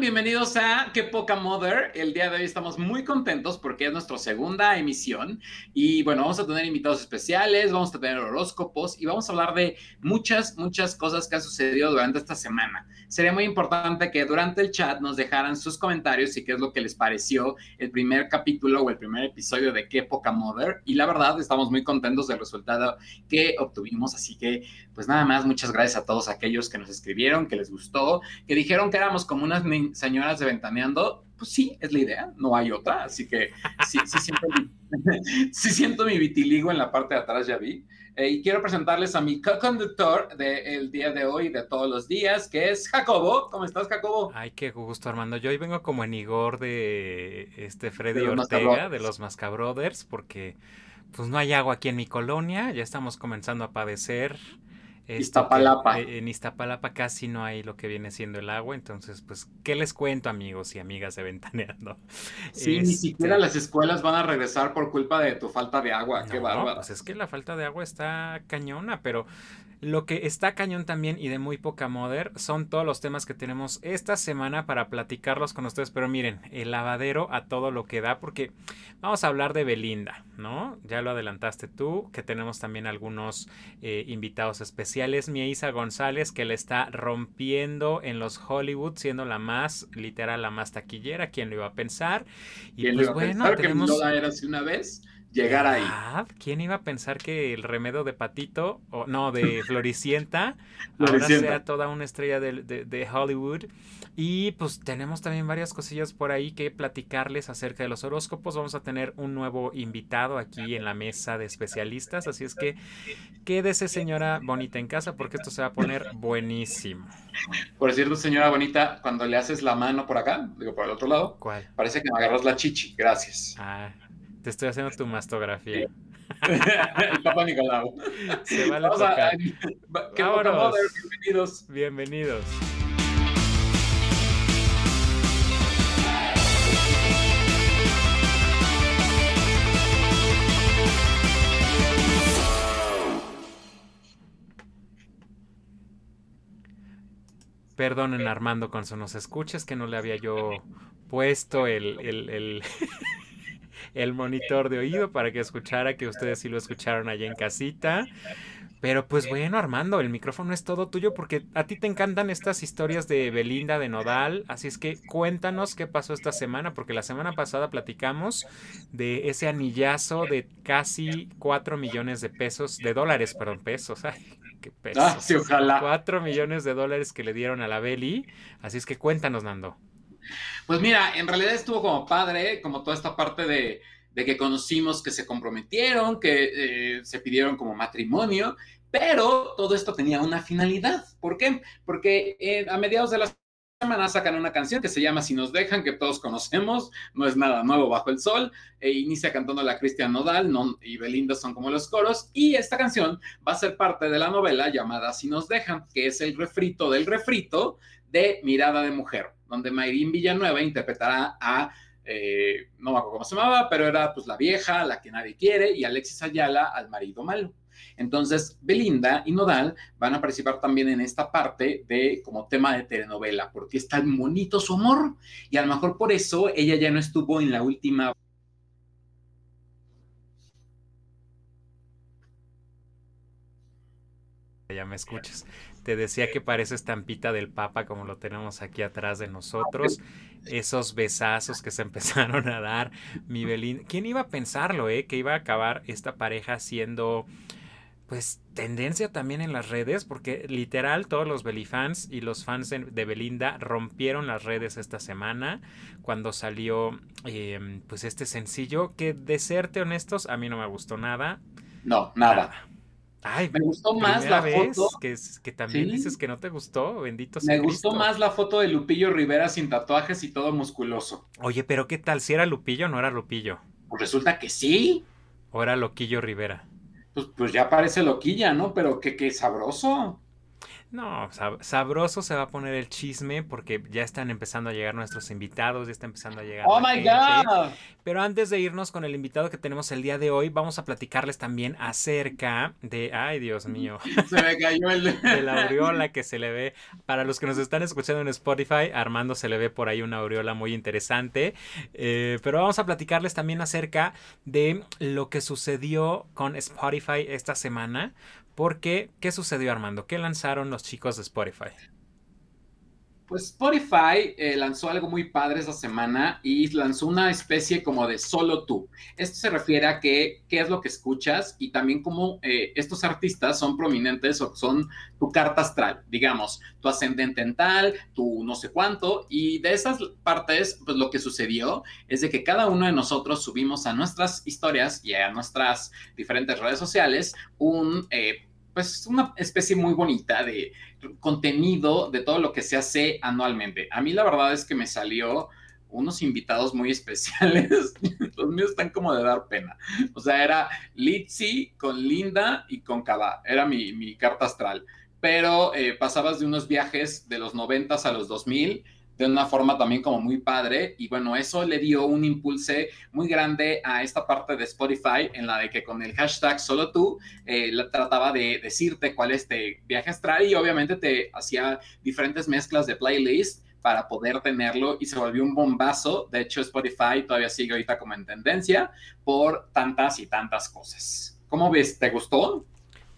bienvenidos a Qué Poca Mother. El día de hoy estamos muy contentos porque es nuestra segunda emisión y bueno, vamos a tener invitados especiales, vamos a tener horóscopos y vamos a hablar de muchas, muchas cosas que han sucedido durante esta semana. Sería muy importante que durante el chat nos dejaran sus comentarios y qué es lo que les pareció el primer capítulo o el primer episodio de Qué Poca Mother y la verdad estamos muy contentos del resultado que obtuvimos, así que pues nada más, muchas gracias a todos aquellos que nos escribieron, que les gustó, que dijeron que éramos como unas señoras de Ventaneando, pues sí, es la idea, no hay otra, así que sí, sí, siento, mi, siento mi vitiligo en la parte de atrás, ya vi. Eh, y quiero presentarles a mi co-conductor del día de hoy, de todos los días, que es Jacobo. ¿Cómo estás, Jacobo? Ay, qué gusto, Armando. Yo hoy vengo como en Igor de este Freddy Ortega, de los Mascabrothers, porque pues no hay agua aquí en mi colonia, ya estamos comenzando a padecer Iztapalapa. en Iztapalapa casi no hay lo que viene siendo el agua, entonces, pues, ¿qué les cuento, amigos y amigas de Ventaneando? Sí, ni siquiera este las escuelas van a regresar por culpa de tu falta de agua, qué bárbaro. Pues es que la falta de agua está cañona, pero lo que está cañón también y de muy poca moder son todos los temas que tenemos esta semana para platicarlos con ustedes. Pero miren, el lavadero a todo lo que da, porque vamos a hablar de Belinda, ¿no? Ya lo adelantaste tú, que tenemos también algunos eh, invitados especiales. Mi Isa González, que le está rompiendo en los Hollywood, siendo la más, literal, la más taquillera. ¿Quién lo iba a pensar? Y pues bueno, tenemos. Que era así una vez? Llegar ahí. ¿Quién iba a pensar que el remedio de Patito, o no, de Floricienta, ahora sea toda una estrella de, Hollywood? Y pues tenemos también varias cosillas por ahí que platicarles acerca de los horóscopos. Vamos a tener un nuevo invitado aquí en la mesa de especialistas, así es que quédese señora bonita en casa porque esto se va a poner buenísimo. Por cierto, señora bonita, cuando le haces la mano por acá, digo por el otro lado, ¿Cuál? parece que me agarras la chichi, gracias. Ah, te estoy haciendo tu mastografía. el Papa Nicolau. Se vale Vamos tocar. A, ¿Qué bienvenidos. Bienvenidos. Perdonen Armando cuando nos escuches que no le había yo puesto el, el, el el monitor de oído para que escuchara que ustedes sí lo escucharon allá en casita. Pero pues bueno, Armando, el micrófono es todo tuyo porque a ti te encantan estas historias de Belinda, de Nodal. Así es que cuéntanos qué pasó esta semana, porque la semana pasada platicamos de ese anillazo de casi 4 millones de pesos, de dólares, perdón, pesos. Ay, qué pesos. Ah, sí, ojalá. 4 millones de dólares que le dieron a la Beli. Así es que cuéntanos, Nando. Pues mira, en realidad estuvo como padre, como toda esta parte de, que conocimos que se comprometieron, que eh, se pidieron como matrimonio, pero todo esto tenía una finalidad. ¿Por qué? Porque eh, a mediados de la semana sacan una canción que se llama Si nos dejan, que todos conocemos, no es nada nuevo bajo el sol, e inicia cantando la Cristian Nodal no, y Belinda son como los coros, y esta canción va a ser parte de la novela llamada Si nos dejan, que es el refrito del refrito de Mirada de Mujer donde Mayrín Villanueva interpretará a, eh, no me acuerdo cómo se llamaba, pero era pues la vieja, la que nadie quiere, y Alexis Ayala al marido malo. Entonces, Belinda y Nodal van a participar también en esta parte de como tema de telenovela, porque es tan bonito su amor, y a lo mejor por eso ella ya no estuvo en la última ya me escuchas. Te decía que parece estampita del Papa como lo tenemos aquí atrás de nosotros. Esos besazos que se empezaron a dar, mi Belín. ¿Quién iba a pensarlo, eh? Que iba a acabar esta pareja siendo pues tendencia también en las redes, porque literal todos los Belifans y los fans de, Belinda rompieron las redes esta semana cuando salió em, pues este sencillo que de serte honestos a mí no me gustó nada. No, nada. Ay, me gustó más la foto. Que, que también dices que no te gustó, bendito sea. Me gustó más la foto de Lupillo Rivera sin tatuajes y todo musculoso. Oye, pero ¿qué tal? ¿Si era Lupillo o no era Lupillo? Pues resulta que sí. ¿O era Loquillo Rivera? Pues, pues ya parece Loquilla, ¿no? Pero qué, qué sabroso. No, sabroso se va a poner el chisme porque ya están empezando a llegar nuestros invitados, ya está empezando a llegar. ¡Oh, my God! Pero antes de irnos con el invitado que tenemos el día de hoy, vamos a platicarles también acerca de. ¡Ay, Dios mío! Se me cayó el. de la aureola que se le ve. Para los que nos están escuchando en Spotify, Armando se le ve por ahí una aureola muy interesante. Eh, pero vamos a platicarles también acerca de lo que sucedió con Spotify esta semana porque, ¿qué sucedió Armando? ¿Qué lanzaron los chicos de Spotify? Pues Spotify eh, lanzó algo muy padre esta semana y lanzó una especie como de solo tú. Esto se refiere a que, qué es lo que escuchas y también cómo eh, estos artistas son prominentes o son tu carta astral, digamos, tu ascendente en tal, tu no sé cuánto. Y de esas partes, pues lo que sucedió es de que cada uno de nosotros subimos a nuestras historias y a nuestras diferentes redes sociales un... Eh, pues una especie muy bonita de contenido de todo lo que se hace anualmente. A mí la verdad es que me salió unos invitados muy especiales. Los míos están como de dar pena. O sea, era Litzy con Linda y con Kaba. Era mi, carta astral. Pero eh, pasabas de unos viajes de los 90 a los 2000 de una forma también como muy padre. Y bueno, eso le dio un impulso muy grande a esta parte de Spotify en la de que con el hashtag solo tú eh, trataba de decirte cuál es este viaje astral y obviamente te hacía diferentes mezclas de playlist para poder tenerlo y se volvió un bombazo. De hecho, Spotify todavía sigue ahorita como en tendencia por tantas y tantas cosas. ¿Cómo ves? ¿Te gustó?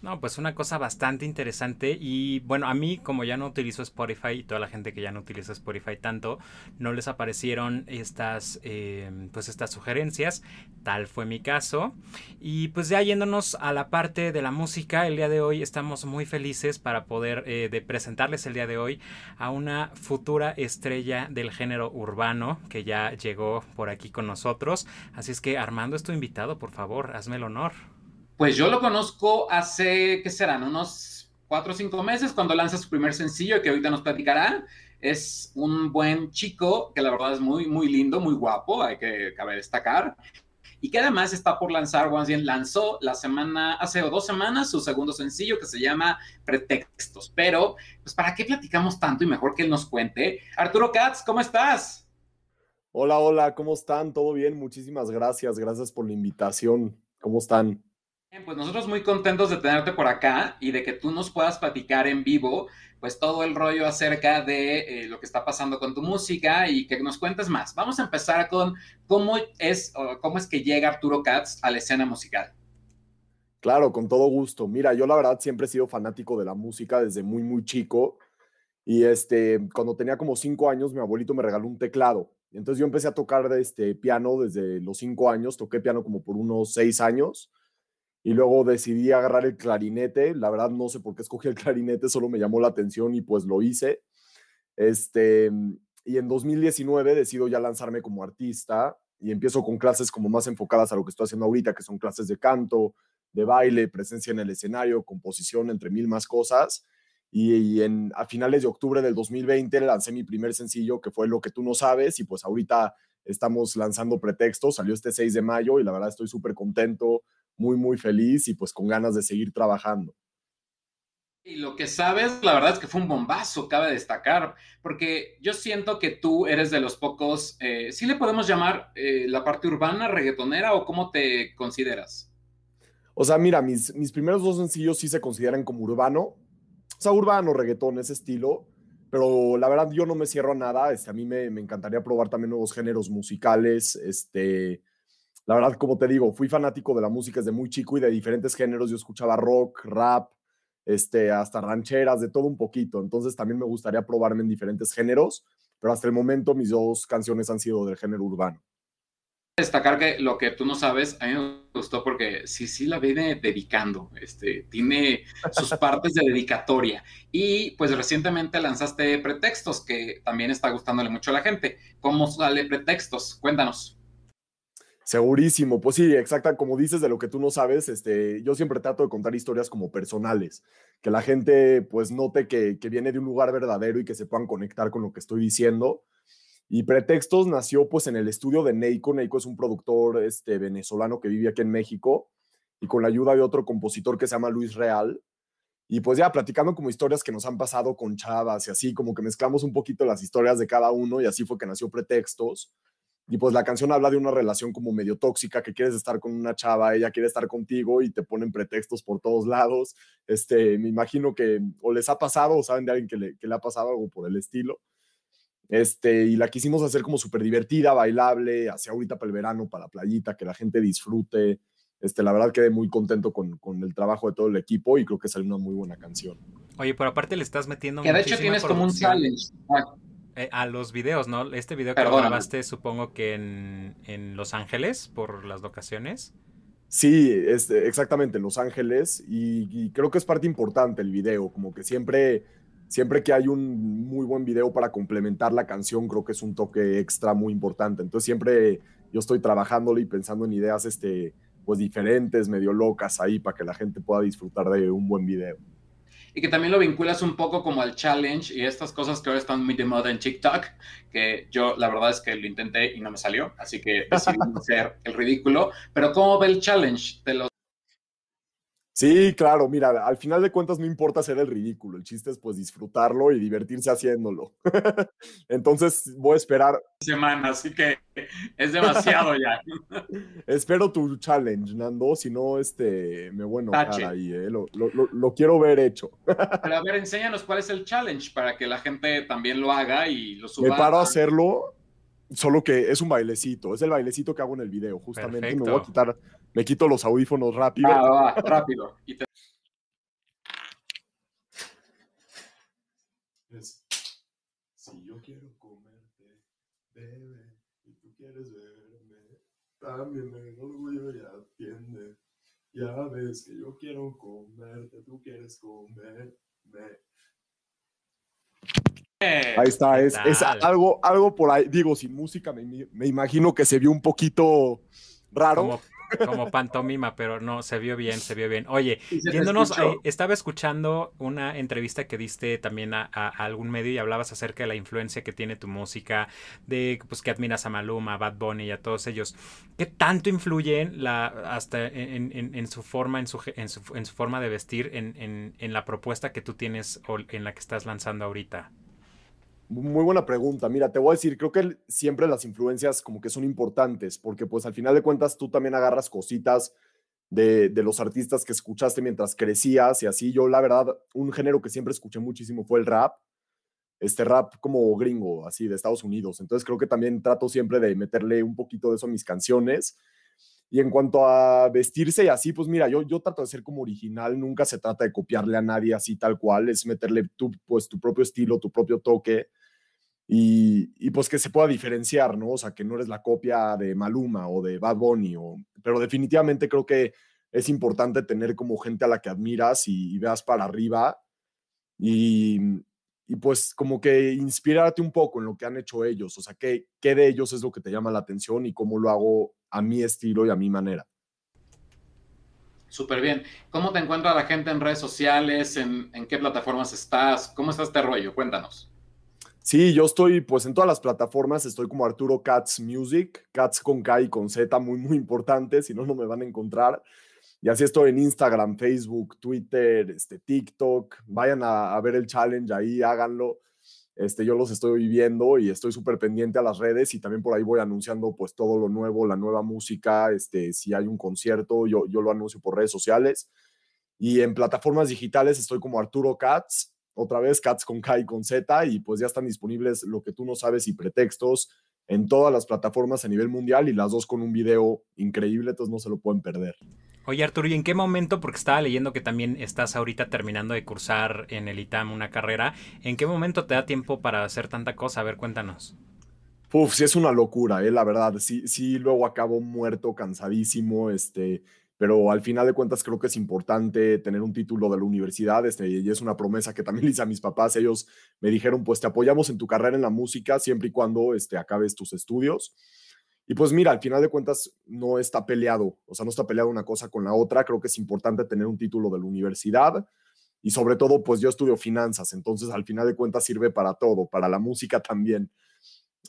No, pues una cosa bastante interesante y bueno, a mí como ya no utilizo Spotify y toda la gente que ya no utiliza Spotify tanto, no les aparecieron estas, em, pues estas sugerencias, tal fue mi caso. Y pues ya yéndonos a la parte de la música, el día de hoy estamos muy felices para poder eh, de presentarles el día de hoy a una futura estrella del género urbano que ya llegó por aquí con nosotros. Así es que Armando es tu invitado, por favor, hazme el honor. Pues yo lo conozco hace, ¿qué serán? Unos cuatro o cinco meses cuando lanza su primer sencillo que ahorita nos platicará. Es un buen chico que la verdad es muy, muy lindo, muy guapo, hay que cabe destacar. Y que además está por lanzar, o bien lanzó la semana, hace dos semanas, su segundo sencillo que se llama Pretextos. Pero, pues, ¿para qué platicamos tanto y mejor que él nos cuente? Arturo Katz, ¿cómo estás? Hola, hola, ¿cómo están? ¿Todo bien? Muchísimas gracias. Gracias por la invitación. ¿Cómo están? Pues nosotros muy contentos de tenerte por acá y de que tú nos puedas platicar en vivo, pues todo el rollo acerca de eh, lo que está pasando con tu música y que nos cuentes más. Vamos a empezar con cómo es, cómo es que llega Arturo Katz a la escena musical. Claro, con todo gusto. Mira, yo la verdad siempre he sido fanático de la música desde muy, muy chico. Y este, cuando tenía como cinco años, mi abuelito me regaló un teclado. Entonces yo empecé a tocar este piano desde los cinco años. Toqué piano como por unos seis años y luego decidí agarrar el clarinete. La verdad no sé por qué escogí el clarinete, solo me llamó la atención y pues lo hice. Este, y en 2019 decido ya lanzarme como artista y empiezo con clases como más enfocadas a lo que estoy haciendo ahorita, que son clases de canto, de baile, presencia en el escenario, composición, entre mil más cosas. Y, en, a finales de octubre del 2020 lancé mi primer sencillo, que fue Lo que tú no sabes, y pues ahorita estamos lanzando Pretextos, salió este 6 de mayo y la verdad estoy súper contento muy, muy feliz y pues con ganas de seguir trabajando. Y lo que sabes, la verdad es que fue un bombazo, cabe destacar, porque yo siento que tú eres de los pocos, eh, ¿sí le podemos llamar eh, la parte urbana, reggaetonera o cómo te consideras? O sea, mira, mis, mis primeros dos sencillos sí se consideran como urbano, o sea, urbano, reggaetón, ese estilo, pero la verdad yo no me cierro a nada, este, a mí me, me encantaría probar también nuevos géneros musicales, este, la verdad, como te digo, fui fanático de la música desde muy chico y de diferentes géneros. Yo escuchaba rock, rap, este, hasta rancheras, de todo un poquito. Entonces también me gustaría probarme en diferentes géneros, pero hasta el momento mis dos canciones han sido del género urbano. Destacar que lo que tú no sabes, a mí me gustó porque sí, sí la viene dedicando, este, tiene sus partes de dedicatoria. Y pues recientemente lanzaste Pretextos, que también está gustándole mucho a la gente. ¿Cómo sale Pretextos? Cuéntanos. Segurísimo, pues sí, exacta, como dices de lo que tú no sabes, este, yo siempre trato de contar historias como personales, que la gente pues note que, que viene de un lugar verdadero y que se puedan conectar con lo que estoy diciendo. Y Pretextos nació pues en el estudio de Neiko, Neiko es un productor este, venezolano que vive aquí en México y con la ayuda de otro compositor que se llama Luis Real. Y pues ya platicando como historias que nos han pasado con chavas y así, como que mezclamos un poquito las historias de cada uno y así fue que nació Pretextos. Y pues la canción habla de una relación como medio tóxica, que quieres estar con una chava, ella quiere estar contigo y te ponen pretextos por todos lados. Este, me imagino que o les ha pasado o saben de alguien que le, que le ha pasado algo por el estilo. Este, y la quisimos hacer como súper divertida, bailable, hacia ahorita para el verano, para la playita, que la gente disfrute. Este, la verdad quedé muy contento con, con el trabajo de todo el equipo y creo que salió una muy buena canción. Oye, pero aparte le estás metiendo Que de hecho tienes como un challenge. Ah, eh, a los videos, ¿no? Este video que Perdóname. grabaste, supongo que en, en Los Ángeles, por las locaciones. Sí, este, exactamente, Los Ángeles, y, y creo que es parte importante el video, como que siempre, siempre que hay un muy buen video para complementar la canción, creo que es un toque extra muy importante. Entonces siempre yo estoy trabajándole y pensando en ideas este, pues diferentes, medio locas ahí, para que la gente pueda disfrutar de un buen video. Y que también lo vinculas un poco como al challenge y estas cosas que ahora están muy de moda en TikTok, que yo la verdad es que lo intenté y no me salió, así que decidí hacer el ridículo. Pero ¿cómo ve el challenge? ¿Te lo Sí, claro, mira, al final de cuentas no importa hacer el ridículo, el chiste es pues disfrutarlo y divertirse haciéndolo. Entonces voy a esperar, semana? Así que es demasiado ya. espero tu challenge, Nando, si no, este, me voy a enojar ahí, ¿eh? lo, lo- lo- lo quiero ver hecho. Pero a ver, enséñanos cuál es el challenge para que la gente también lo haga y lo suba. Me paro a hacerlo, solo que es un bailecito, es el bailecito que hago en el video, justamente me voy a Perfecto. quitar, me quito los audífonos rápido. Va, va, va, rápido. Y te- Es, si yo quiero comerte, bebé, y tú quieres verme, también me orgullo y atiende. Ya ves que yo quiero comerte, tú quieres comerme. Ahí está, ¿Qué es, es algo, algo por ahí, digo, sin música me, me imagino que se vio un poquito raro. Como, como pantomima, pero no, se vio bien, se vio bien. Oye, yéndonos, eh, estaba escuchando una entrevista que diste también a, a- a algún medio y hablabas acerca de la influencia que tiene tu música, de pues que admiras a Maluma, a Bad Bunny y a todos ellos. ¿Qué tanto influyen la, hasta en, en- en su forma, en su, en su, en su forma de vestir, en, en- en la propuesta que tú tienes o en la que estás lanzando ahorita? Muy buena pregunta. Mira, te voy a decir, creo que siempre las influencias como que son importantes, porque pues al final de cuentas tú también agarras cositas de, de los artistas que escuchaste mientras crecías y así. Yo la verdad, un género que siempre escuché muchísimo fue el rap, este rap como gringo, así de Estados Unidos. Entonces creo que también trato siempre de meterle un poquito de eso a mis canciones. Y en cuanto a vestirse y así, pues mira, yo, yo trato de ser como original, nunca se trata de copiarle a nadie así tal cual, es meterle tu, pues, tu propio estilo, tu propio toque y, y, pues que se pueda diferenciar, ¿no? O sea, que no eres la copia de Maluma o de Bad Bunny, pero definitivamente creo que es importante tener como gente a la que admiras y, y veas para arriba y pues como que inspirarte un poco en lo que han hecho ellos, o sea, qué, qué de ellos es lo que te llama la atención y cómo lo hago a mi estilo y a mi manera. Súper bien. ¿Cómo te encuentra la gente en redes sociales? ¿En, en qué plataformas estás? ¿Cómo está este rollo? Cuéntanos. Sí, yo estoy pues en todas las plataformas, estoy como Arturo Katz Music, Katz con K y con Z, muy, muy importante, si no, no me van a encontrar. Y así estoy en Instagram, Facebook, Twitter, este, TikTok. Vayan a, a ver el challenge ahí, háganlo. Este, yo los estoy viviendo y estoy súper pendiente a las redes y también por ahí voy anunciando pues todo lo nuevo, la nueva música, este, si hay un concierto, yo, yo lo anuncio por redes sociales. Y en plataformas digitales estoy como Arturo Katz, otra vez Katz con K y con Z, y pues ya están disponibles lo que tú no sabes y pretextos en todas las plataformas a nivel mundial y las dos con un video increíble, entonces no se lo pueden perder. Oye Arturo, ¿y en qué momento, porque estaba leyendo que también estás ahorita terminando de cursar en el ITAM una carrera, ¿en qué momento te da tiempo para hacer tanta cosa? A ver, cuéntanos. Uf, sí es una locura, eh, la verdad, sí, sí luego acabo muerto, cansadísimo, este, pero al final de cuentas creo que es importante tener un título de la universidad, este, y es una promesa que también hice a mis papás, ellos me dijeron, pues te apoyamos en tu carrera en la música siempre y cuando este, acabes tus estudios. Y pues mira, al final de cuentas no está peleado, o sea, no está peleado una cosa con la otra, creo que es importante tener un título de la universidad y sobre todo pues yo estudio finanzas, entonces al final de cuentas sirve para todo, para la música también.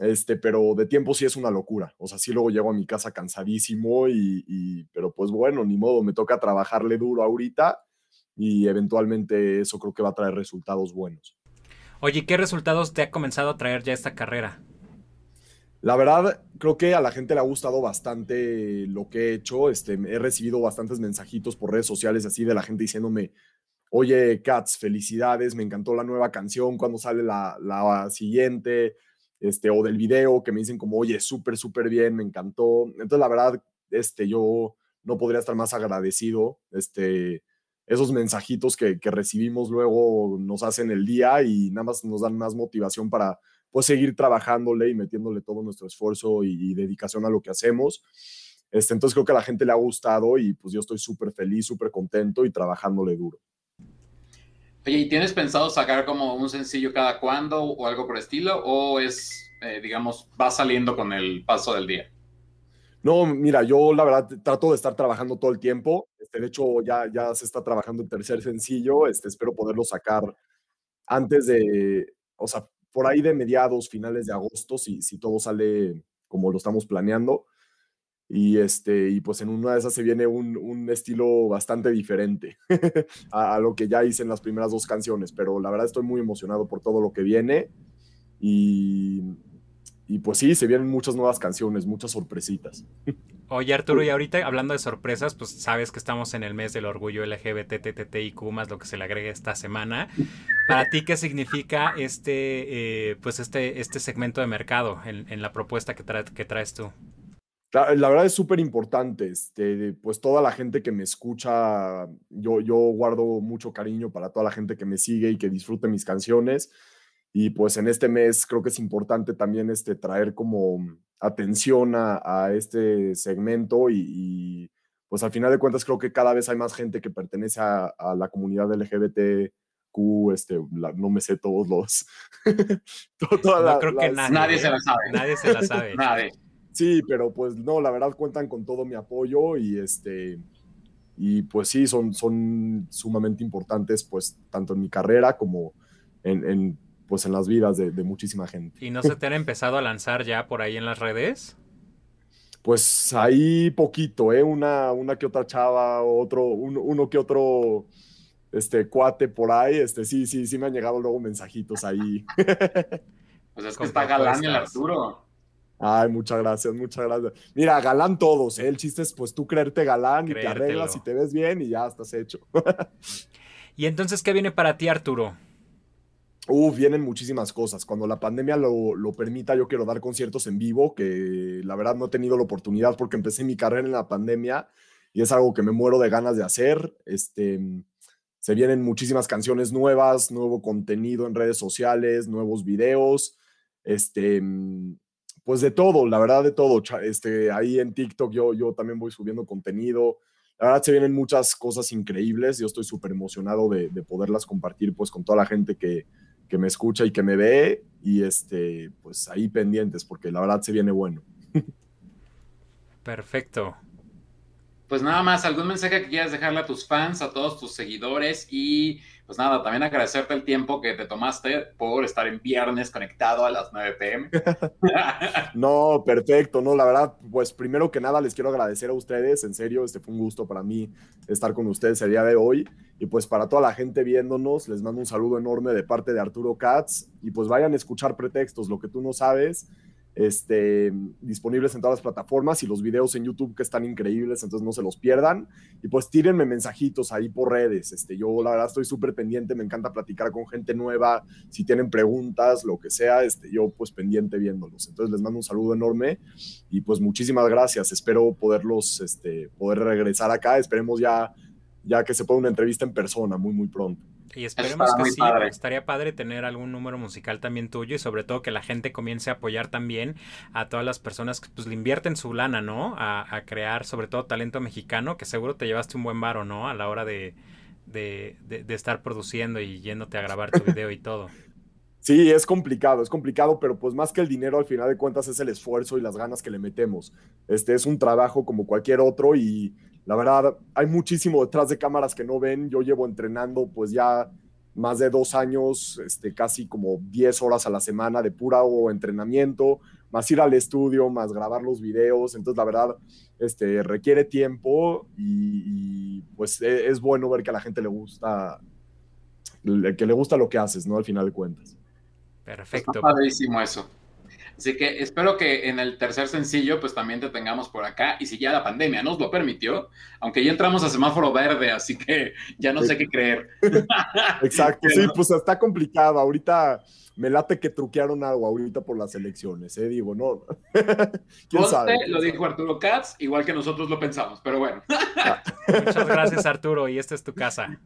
Este, pero de tiempo sí es una locura. O sea, sí luego llego a mi casa cansadísimo y, y pero pues bueno, ni modo, me toca trabajarle duro ahorita y eventualmente eso creo que va a traer resultados buenos. Oye, ¿qué resultados te ha comenzado a traer ya esta carrera? La verdad, creo que a la gente le ha gustado bastante lo que he hecho. Este, he recibido bastantes mensajitos por redes sociales así de la gente diciéndome, oye, Cats, felicidades, me encantó la nueva canción, cuando sale la, la siguiente, este, o del video, que me dicen como, oye, súper, súper bien, me encantó. Entonces, la verdad, este, yo no podría estar más agradecido. Este, esos mensajitos que, que recibimos luego nos hacen el día y nada más nos dan más motivación para pues seguir trabajándole y metiéndole todo nuestro esfuerzo y, dedicación a lo que hacemos. Este, entonces creo que a la gente le ha gustado y pues yo estoy súper feliz, súper contento y trabajándole duro. Oye, ¿y tienes pensado sacar como un sencillo cada cuándo o algo por estilo? ¿O es, eh, digamos, va saliendo con el paso del día? No, mira, yo la verdad trato de estar trabajando todo el tiempo. Este, de hecho, ya, ya se está trabajando el tercer sencillo. Este, espero poderlo sacar antes de, o sea, por ahí de mediados, finales de agosto, si, si todo sale como lo estamos planeando. Y, este, y pues en una de esas se viene un, un estilo bastante diferente a, lo que ya hice en las primeras dos canciones, pero la verdad estoy muy emocionado por todo lo que viene y, y pues sí, se vienen muchas nuevas canciones, muchas sorpresitas. Oye Arturo, y ahorita hablando de sorpresas, pues sabes que estamos en el mes del orgullo LGBTTTIQ más lo que se le agregue esta semana. Para ti, ¿qué significa este, eh, pues este, este segmento de mercado en, la propuesta que, que traes tú? La, verdad es súper importante, este, pues toda la gente que me escucha, yo, yo guardo mucho cariño para toda la gente que me sigue y que disfrute mis canciones. Y pues en este mes creo que es importante también este, traer como atención a, este segmento y, pues al final de cuentas creo que cada vez hay más gente que pertenece a, la comunidad LGBTQ, este, no me sé todos los... no creo que nadie, nadie se la sabe. Nadie se la sabe. nadie. Sí, pero pues no, la verdad cuentan con todo mi apoyo y este... Y pues sí, son, son sumamente importantes pues tanto en mi carrera como en, en pues en las vidas de, muchísima gente. ¿Y no se te han empezado a lanzar ya por ahí en las redes? Pues ahí poquito, ¿eh? Una, una que otra chava, otro, uno, que otro este, cuate por ahí, este, sí, sí, sí me han llegado luego mensajitos ahí. Pues es que está galán el Arturo. Ay, muchas gracias, muchas gracias. Mira, galán todos, ¿eh? El chiste es pues tú creerte galán y te arreglas y te ves bien y ya estás hecho. ¿Y entonces qué viene para ti, Arturo? Uf, vienen muchísimas cosas. Cuando la pandemia lo, lo, permita, yo quiero dar conciertos en vivo, que la verdad no he tenido la oportunidad porque empecé mi carrera en la pandemia y es algo que me muero de ganas de hacer. Este, se vienen muchísimas canciones nuevas, nuevo contenido en redes sociales, nuevos videos, este, pues de todo, la verdad de todo. Este, ahí en TikTok yo, yo también voy subiendo contenido. La verdad se vienen muchas cosas increíbles. Yo estoy súper emocionado de, de poderlas compartir pues con toda la gente que, que me escucha y que me ve y este, pues ahí pendientes porque la verdad se viene bueno. Perfecto. Pues nada más, algún mensaje que quieras dejarle a tus fans, a todos tus seguidores y pues nada, también agradecerte el tiempo que te tomaste por estar en viernes conectado a las 9 pm. no, perfecto, no, la verdad, pues primero que nada les quiero agradecer a ustedes, en serio, este fue un gusto para mí estar con ustedes el día de hoy. Y pues para toda la gente viéndonos, les mando un saludo enorme de parte de Arturo Katz. Y pues vayan a escuchar pretextos, lo que tú no sabes este, disponibles en todas las plataformas y los videos en YouTube que están increíbles, entonces no se los pierdan. Y pues tírenme mensajitos ahí por redes. Este, yo la verdad estoy súper pendiente, me encanta platicar con gente nueva, si tienen preguntas, lo que sea, este, yo pues pendiente viéndolos. Entonces les mando un saludo enorme y pues muchísimas gracias. Espero poderlos, este, poder regresar acá. Esperemos ya, ya que se pueda una entrevista en persona muy, muy pronto. Y esperemos que sí, estaría padre tener algún número musical también tuyo y sobre todo que la gente comience a apoyar también a todas las personas que pues le invierten su lana, ¿no? A, crear sobre todo talento mexicano, que seguro te llevaste un buen varo, ¿no? A la hora de, de, de, estar produciendo y yéndote a grabar tu video y todo. Sí, es complicado, es complicado, pero pues más que el dinero, al final de cuentas es el esfuerzo y las ganas que le metemos. Este es un trabajo como cualquier otro y la verdad, hay muchísimo detrás de cámaras que no ven. Yo llevo entrenando pues ya más de dos años, este, casi como 10 horas a la semana de pura entrenamiento, más ir al estudio, más grabar los videos. Entonces, la verdad, este, requiere tiempo y, pues e, es bueno ver que a la gente le gusta, que le gusta lo que haces, ¿no? Al final de cuentas. Perfecto. Está padrísimo eso. Así que espero que en el tercer sencillo, pues también te tengamos por acá. Y si ya la pandemia nos lo permitió, aunque ya entramos a semáforo verde, así que ya no sé qué creer. Exacto, sí, pues está complicado. Ahorita me late que truquearon algo ahorita por las elecciones, ¿eh? Digo, no. ¿Quién sabe? Lo dijo Arturo Katz, igual que nosotros lo pensamos, pero bueno. Muchas gracias, Arturo, y esta es tu casa.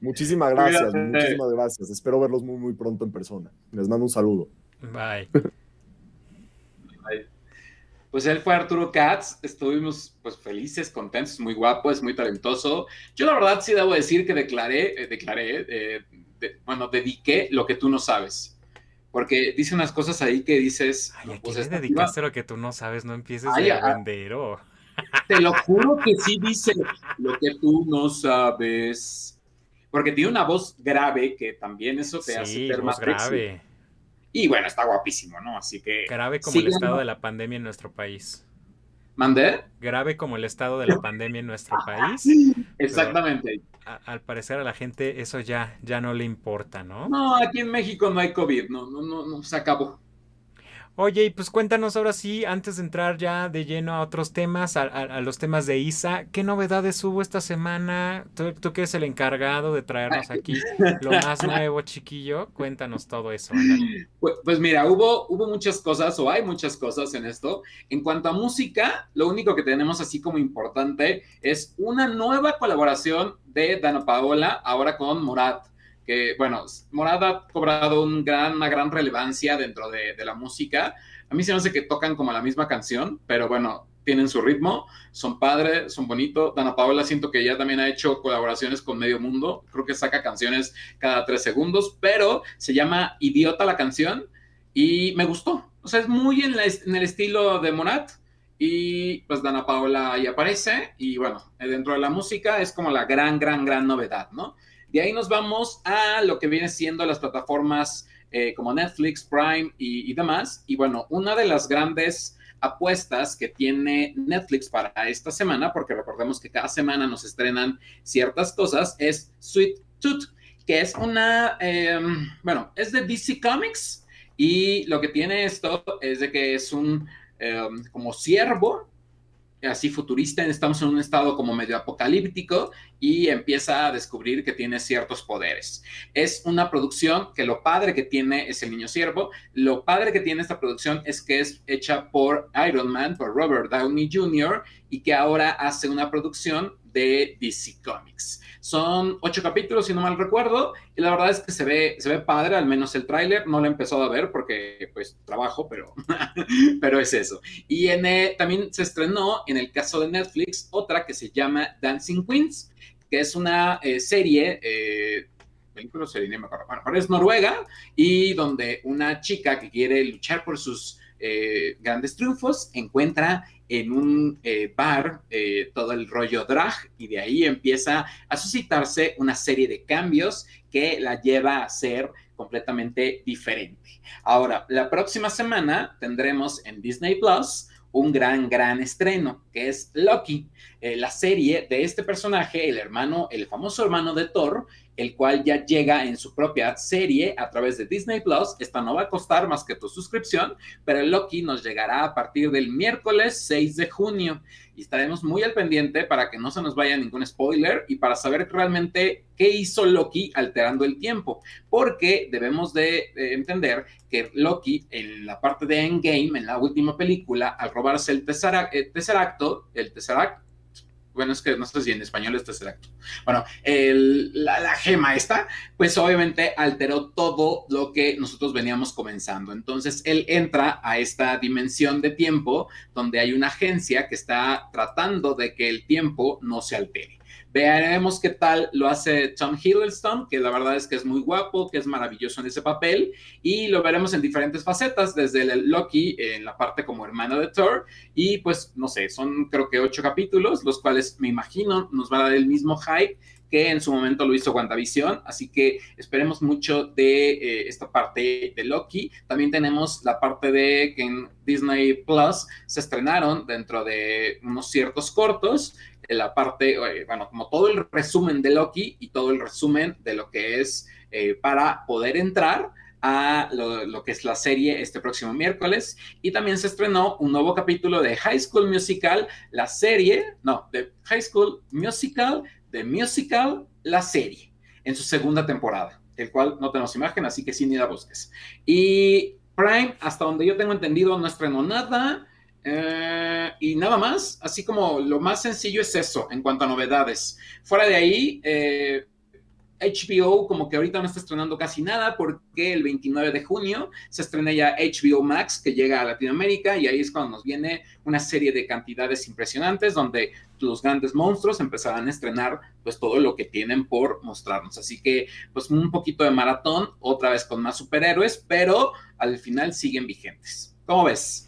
Muchísimas gracias, muchísimas gracias. Espero verlos muy, muy pronto en persona. Les mando un saludo. Bye. Pues él fue Arturo Katz, estuvimos pues felices, contentos, muy guapo, es muy talentoso. Yo la verdad sí debo decir que declaré, eh, declaré, eh, bueno, dediqué lo que tú no sabes. Porque dice unas cosas ahí que dices... Ay, ¿a pues, le dedicaste lo que tú no sabes? No empieces a vender o... Te lo juro que sí dice lo que tú no sabes. Porque tiene una voz grave que también eso te hace ser más grave. Y bueno, está guapísimo, ¿no? Así que. Grave como el estado de la pandemia en nuestro país. ¿Mandé? Grave como el estado de la pandemia en nuestro país. Exactamente. al parecer a la gente eso ya, ya no le importa, ¿no? No, aquí en México no hay COVID, no, no, no, no se acabó. Oye, y pues cuéntanos ahora sí, antes de entrar ya de lleno a otros temas, a, los temas de ISA, ¿qué novedades hubo esta semana? ¿Tú, que eres el encargado de traernos aquí lo más nuevo, chiquillo? Cuéntanos todo eso. Pues, pues, mira, hubo, hubo muchas cosas, o hay muchas cosas en esto. En cuanto a música, lo único que tenemos así como importante es una nueva colaboración de Dana Paola, ahora con Morat que, bueno, Morada ha cobrado una gran relevancia dentro de, la música. A mí se me hace que tocan como la misma canción, pero bueno, tienen su ritmo, son padres, son bonitos. Dana Paola siento que ya también ha hecho colaboraciones con medio mundo, creo que saca canciones cada tres segundos, pero se llama Idiota la canción y me gustó. O sea, es muy en, el estilo de Morat y pues Dana Paola ahí aparece y bueno, dentro de la música es como la gran, gran, gran novedad, ¿no? De ahí nos vamos a lo que viene siendo las plataformas eh, como Netflix, Prime y, demás. Y bueno, una de las grandes apuestas que tiene Netflix para esta semana, porque recordemos que cada semana nos estrenan ciertas cosas, es Sweet Tooth, que es una, em, bueno, es de DC Comics y lo que tiene esto es de que es un em, como ciervo así futurista, estamos en un estado como medio apocalíptico y empieza a descubrir que tiene ciertos poderes. Es una producción que lo padre que tiene es el niño siervo, lo padre que tiene esta producción es que es hecha por Iron Man, por Robert Downey Jr. y que ahora hace una producción de DC Comics. Son ocho capítulos, si no mal recuerdo, y la verdad es que se ve, se ve padre, al menos el tráiler. No lo he empezado a ver porque, pues, trabajo, pero, pero es eso. Y en, eh, también se estrenó, en el caso de Netflix, otra que se llama Dancing Queens, que es una eh, serie... Eh, película, serie, me acuerdo. Bueno, es Noruega y donde una chica que quiere luchar por sus grandes triunfos encuentra en un eh, bar eh, todo el rollo drag y de ahí empieza a suscitarse una serie de cambios que la lleva a ser completamente diferente. Ahora, la próxima semana tendremos en Disney Plus un gran, gran estreno, que es Loki, eh, la serie de este personaje, el hermano, el famoso hermano de Thor, el cual ya llega en su propia serie a través de Disney Plus. Esta no va a costar más que tu suscripción, pero Loki nos llegará a partir del miércoles 6 de junio y estaremos muy al pendiente para que no se nos vaya ningún spoiler y para saber realmente qué hizo Loki alterando el tiempo, porque debemos de, entender que Loki en la parte de Endgame, en la última película, al robarse el, Tesseracto, el Tesseract, bueno, es que no sé si en español es acto. Bueno, la, gema esta, pues obviamente alteró todo lo que nosotros veníamos comenzando. Entonces, él entra a esta dimensión de tiempo donde hay una agencia que está tratando de que el tiempo no se altere. Veremos qué tal lo hace Tom Hiddleston, que la verdad es que es muy guapo, que es maravilloso en ese papel, y lo veremos en diferentes facetas, desde el Loki en la parte como hermano de Thor, y pues no sé, son creo que ocho capítulos, los cuales me imagino nos va a dar el mismo hype que en su momento lo hizo WandaVision, así que esperemos mucho de eh, esta parte de Loki. También tenemos la parte de que en Disney Plus se estrenaron dentro de unos ciertos cortos, la parte, eh, bueno, como todo el resumen de Loki y todo el resumen de lo que es eh, para poder entrar a lo, que es la serie este próximo miércoles. Y también se estrenó un nuevo capítulo de High School Musical, la serie, no, de High School Musical, de Musical, la serie, en su segunda temporada, el cual no tenemos imagen, así que sin ni la busques. Y Prime, hasta donde yo tengo entendido, no estrenó nada. Eh, y nada más, así como lo más sencillo es eso en cuanto a novedades. Fuera de ahí, eh, HBO como que ahorita no está estrenando casi nada porque el 29 de junio se estrena ya HBO Max que llega a Latinoamérica y ahí es cuando nos viene una serie de cantidades impresionantes donde los grandes monstruos empezarán a estrenar pues todo lo que tienen por mostrarnos. Así que pues un poquito de maratón, otra vez con más superhéroes, pero al final siguen vigentes. ¿Cómo ves?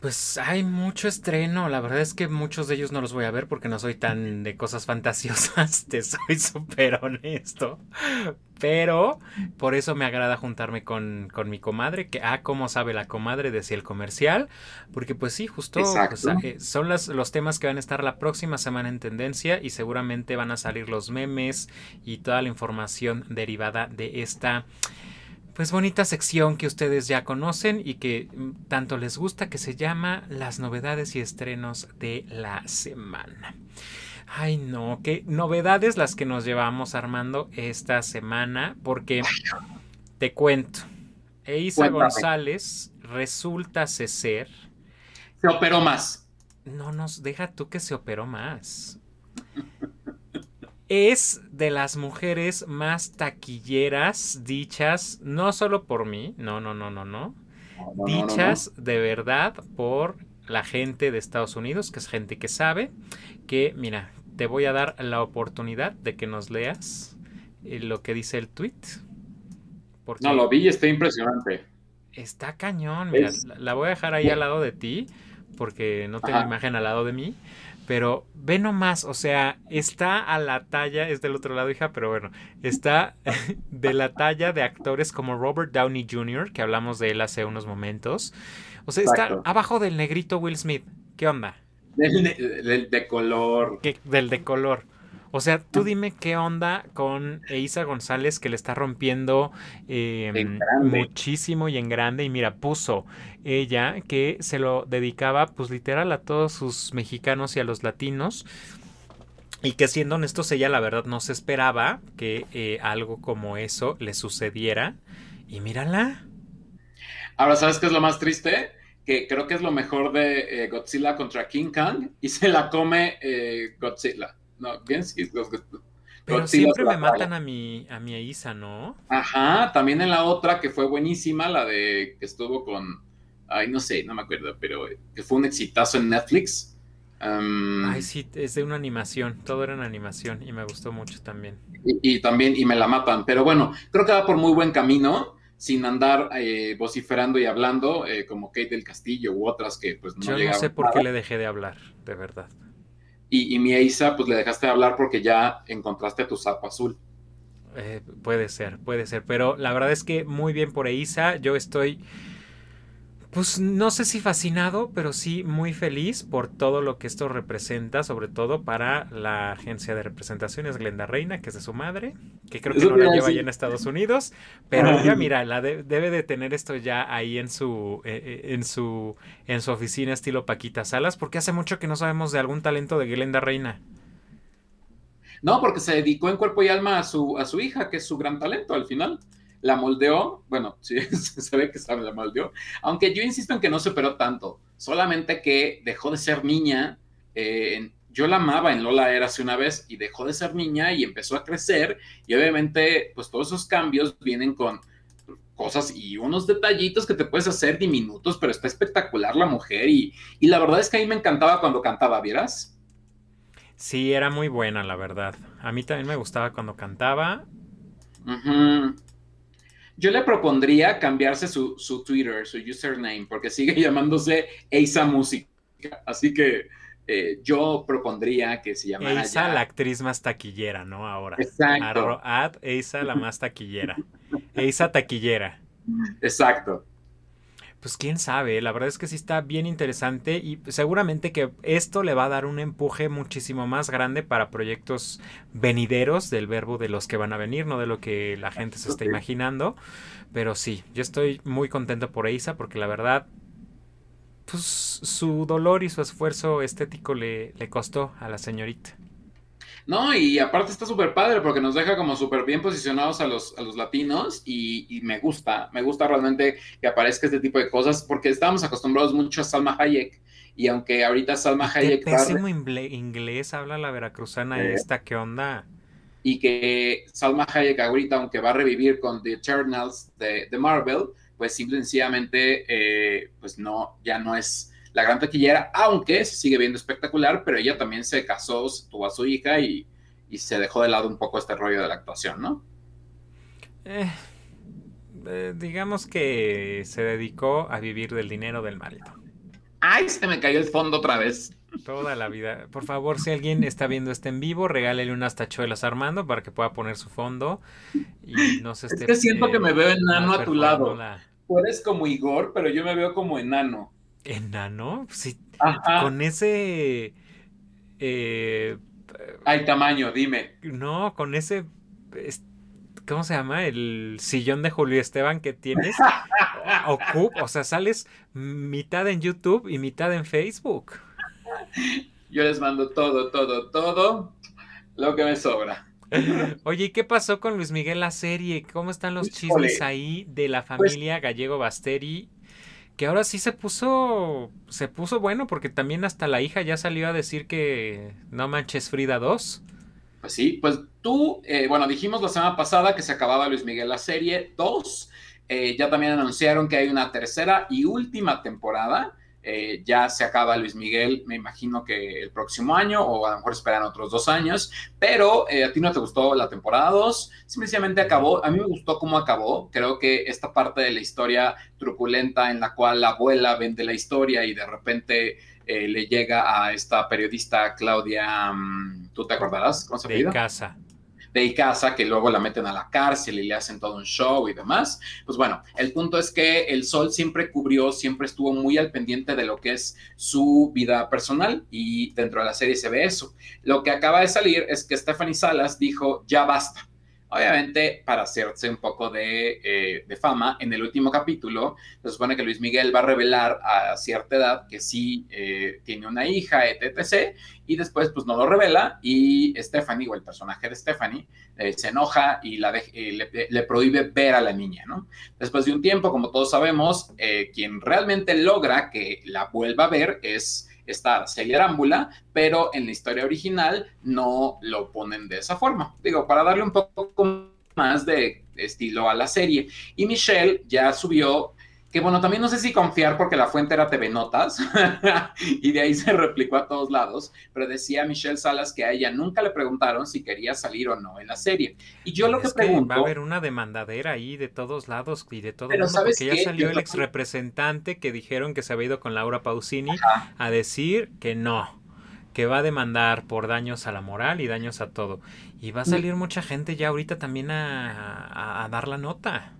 Pues hay mucho estreno, la verdad es que muchos de ellos no los voy a ver porque no soy tan de cosas fantasiosas, te soy súper honesto. Pero por eso me agrada juntarme con, mi comadre, que ah, cómo sabe la comadre, decía el comercial, porque pues sí, justo pues, eh, son los temas que van a estar la próxima semana en tendencia y seguramente van a salir los memes y toda la información derivada de esta pues bonita sección que ustedes ya conocen y que mm, tanto les gusta que se llama las novedades y estrenos de la semana. Ay no, qué novedades las que nos llevamos armando esta semana porque te cuento. Eisa González resulta ser... Se operó más. No nos deja tú que se operó más. Es de las mujeres más taquilleras dichas, no solo por mí, no, no, no, no, no, dichas de verdad por la gente de Estados Unidos, que es gente que sabe, que mira, te voy a dar la oportunidad de que nos leas eh, lo que dice el tweet. no, lo vi y está impresionante. Está cañón, mira, la, voy a dejar ahí al lado de ti, porque no tengo imagen al lado de mí. Pero ve nomás, o sea, está a la talla, es del otro lado, hija, pero bueno, está de la talla de actores como Robert Downey Jr., que hablamos de él hace unos momentos. O sea, está abajo del negrito Will Smith. ¿Qué onda? Del de, color. del de color. O sea, tú dime qué onda con Isa González que le está rompiendo em, muchísimo y en grande. Y mira, puso ella que se lo dedicaba pues literal a todos sus mexicanos y a los latinos. Y que siendo honestos, ella la verdad no se esperaba que eh, algo como eso le sucediera. Y mírala. Ahora, ¿sabes qué es lo más triste? Que creo que es lo mejor de eh, Godzilla contra King Kong y se la come eh, Godzilla. No, bien sí. Pero siempre me matan a mi, a mi Isa, ¿no? Ajá, también en la otra que fue buenísima, la de que estuvo con, ay, no sé, no me acuerdo, pero que fue un exitazo en Netflix. ay, sí, es de una animación, todo era en animación y me gustó mucho también. Y, también, y me la matan, pero bueno, creo que va por muy buen camino, sin andar eh, vociferando y hablando, eh, como Kate del Castillo u otras que pues no Yo no sé por qué le dejé de hablar, de verdad. Y, mi Eisa, pues le dejaste de hablar porque ya encontraste tu sapo azul. Eh, puede ser, puede ser. Pero la verdad es que muy bien por Eisa. Yo estoy pues no sé si fascinado, pero sí muy feliz por todo lo que esto representa, sobre todo para la agencia de representaciones Glenda Reina, que es de su madre, que creo que no la lleva ya en Estados Unidos, pero ya mira, la debe de tener esto ya ahí en su, eh, eh, en su, en su oficina estilo Paquita Salas, porque hace mucho que no sabemos de algún talento de Glenda Reina. No, porque se dedicó en cuerpo y alma a su, a su hija, que es su gran talento al final la moldeó, bueno, sí, se ve que sabe, la moldeó, aunque yo insisto en que no se operó tanto, solamente que dejó de ser niña, eh, yo la amaba en Lola era hace una vez y dejó de ser niña y empezó a crecer y obviamente pues todos esos cambios vienen con cosas y unos detallitos que te puedes hacer diminutos, pero está espectacular la mujer y, la verdad es que a mí me encantaba cuando cantaba, ¿vieras? Sí, era muy buena, la verdad. A mí también me gustaba cuando cantaba. Yo le propondría cambiarse su, su, Twitter, su username, porque sigue llamándose Eisa Música. Así que eh, yo propondría que se llamara. Eisa, la actriz más taquillera, ¿no? Ahora. Exacto. ad Eisa, la más taquillera. Eisa taquillera. Exacto. Pues quién sabe, la verdad es que sí está bien interesante y seguramente que esto le va a dar un empuje muchísimo más grande para proyectos venideros del verbo de los que van a venir, no de lo que la gente se está imaginando. Pero sí, yo estoy muy contento por Eisa porque la verdad, pues su dolor y su esfuerzo estético le, le costó a la señorita. No, y aparte está súper padre porque nos deja como súper bien posicionados a los, a los latinos y, me gusta, me gusta realmente que aparezca este tipo de cosas porque estábamos acostumbrados mucho a Salma Hayek y aunque ahorita Salma Hayek... Qué pésimo inglés habla la veracruzana esta, ¿qué onda? Y que Salma Hayek ahorita, aunque va a revivir con The Eternals de, de Marvel, pues simplemente, eh, pues no, ya no es la gran taquillera, aunque se sigue viendo espectacular, pero ella también se casó, tuvo a su hija y, se dejó de lado un poco este rollo de la actuación, ¿no? Eh, eh, digamos que se dedicó a vivir del dinero del marido. ¡Ay, se me cayó el fondo otra vez! Toda la vida. Por favor, si alguien está viendo este en vivo, regálele unas tachuelas a Armando para que pueda poner su fondo y no se esté. Es que siento que me veo enano a tu lado. Tú eres como Igor, pero yo me veo como enano. ¿Enano? Sí. Con ese. Eh, Hay tamaño, dime. No, con ese. ¿Cómo se llama? El sillón de Julio Esteban que tienes. o, o sea, sales mitad en YouTube y mitad en Facebook. Yo les mando todo, todo, todo lo que me sobra. Oye, ¿y qué pasó con Luis Miguel la serie? ¿Cómo están los chismes ahí de la pues familia Gallego Basteri que ahora sí se puso se puso bueno porque también hasta la hija ya salió a decir que no manches Frida 2. Pues sí, pues tú, eh, bueno, dijimos la semana pasada que se acababa Luis Miguel la serie 2, eh, ya también anunciaron que hay una tercera y última temporada eh, ya se acaba Luis Miguel, me imagino que el próximo año o a lo mejor esperan otros dos años, pero eh, a ti no te gustó la temporada 2, simplemente acabó, a mí me gustó cómo acabó, creo que esta parte de la historia truculenta en la cual la abuela vende la historia y de repente eh, le llega a esta periodista Claudia, mm, ¿tú te acordarás? ¿Cómo se De casa de casa que luego la meten a la cárcel y le hacen todo un show y demás. Pues bueno, el punto es que el sol siempre cubrió, siempre estuvo muy al pendiente de lo que es su vida personal y dentro de la serie se ve eso. Lo que acaba de salir es que Stephanie Salas dijo, ya basta Obviamente, para hacerse un poco eh, de, fama, en el último capítulo se supone que Luis Miguel va a revelar a cierta edad que sí eh, tiene una hija, etc. Y después, pues no lo revela y Stephanie, o el personaje de Stephanie, eh, se enoja y la le, le, prohíbe ver a la niña, ¿no? Después de un tiempo, como todos sabemos, quien realmente logra que la vuelva a ver es está Arámbula, pero en la historia original no lo ponen de esa forma. Digo, para darle un poco más de estilo a la serie. Y Michelle ya subió que bueno, también no sé si confiar porque la fuente era TV Notas y de ahí se replicó a todos lados, pero decía Michelle Salas que a ella nunca le preguntaron si quería salir o no en la serie. Y yo lo que, pregunto... Va a haber una demandadera ahí de todos lados y de todo el mundo, porque ya salió el ex representante que dijeron que se había ido con Laura Pausini a decir que no, que va a demandar por daños a la moral y daños a todo. Y va a mm. salir mucha gente ya ahorita también a dar la nota.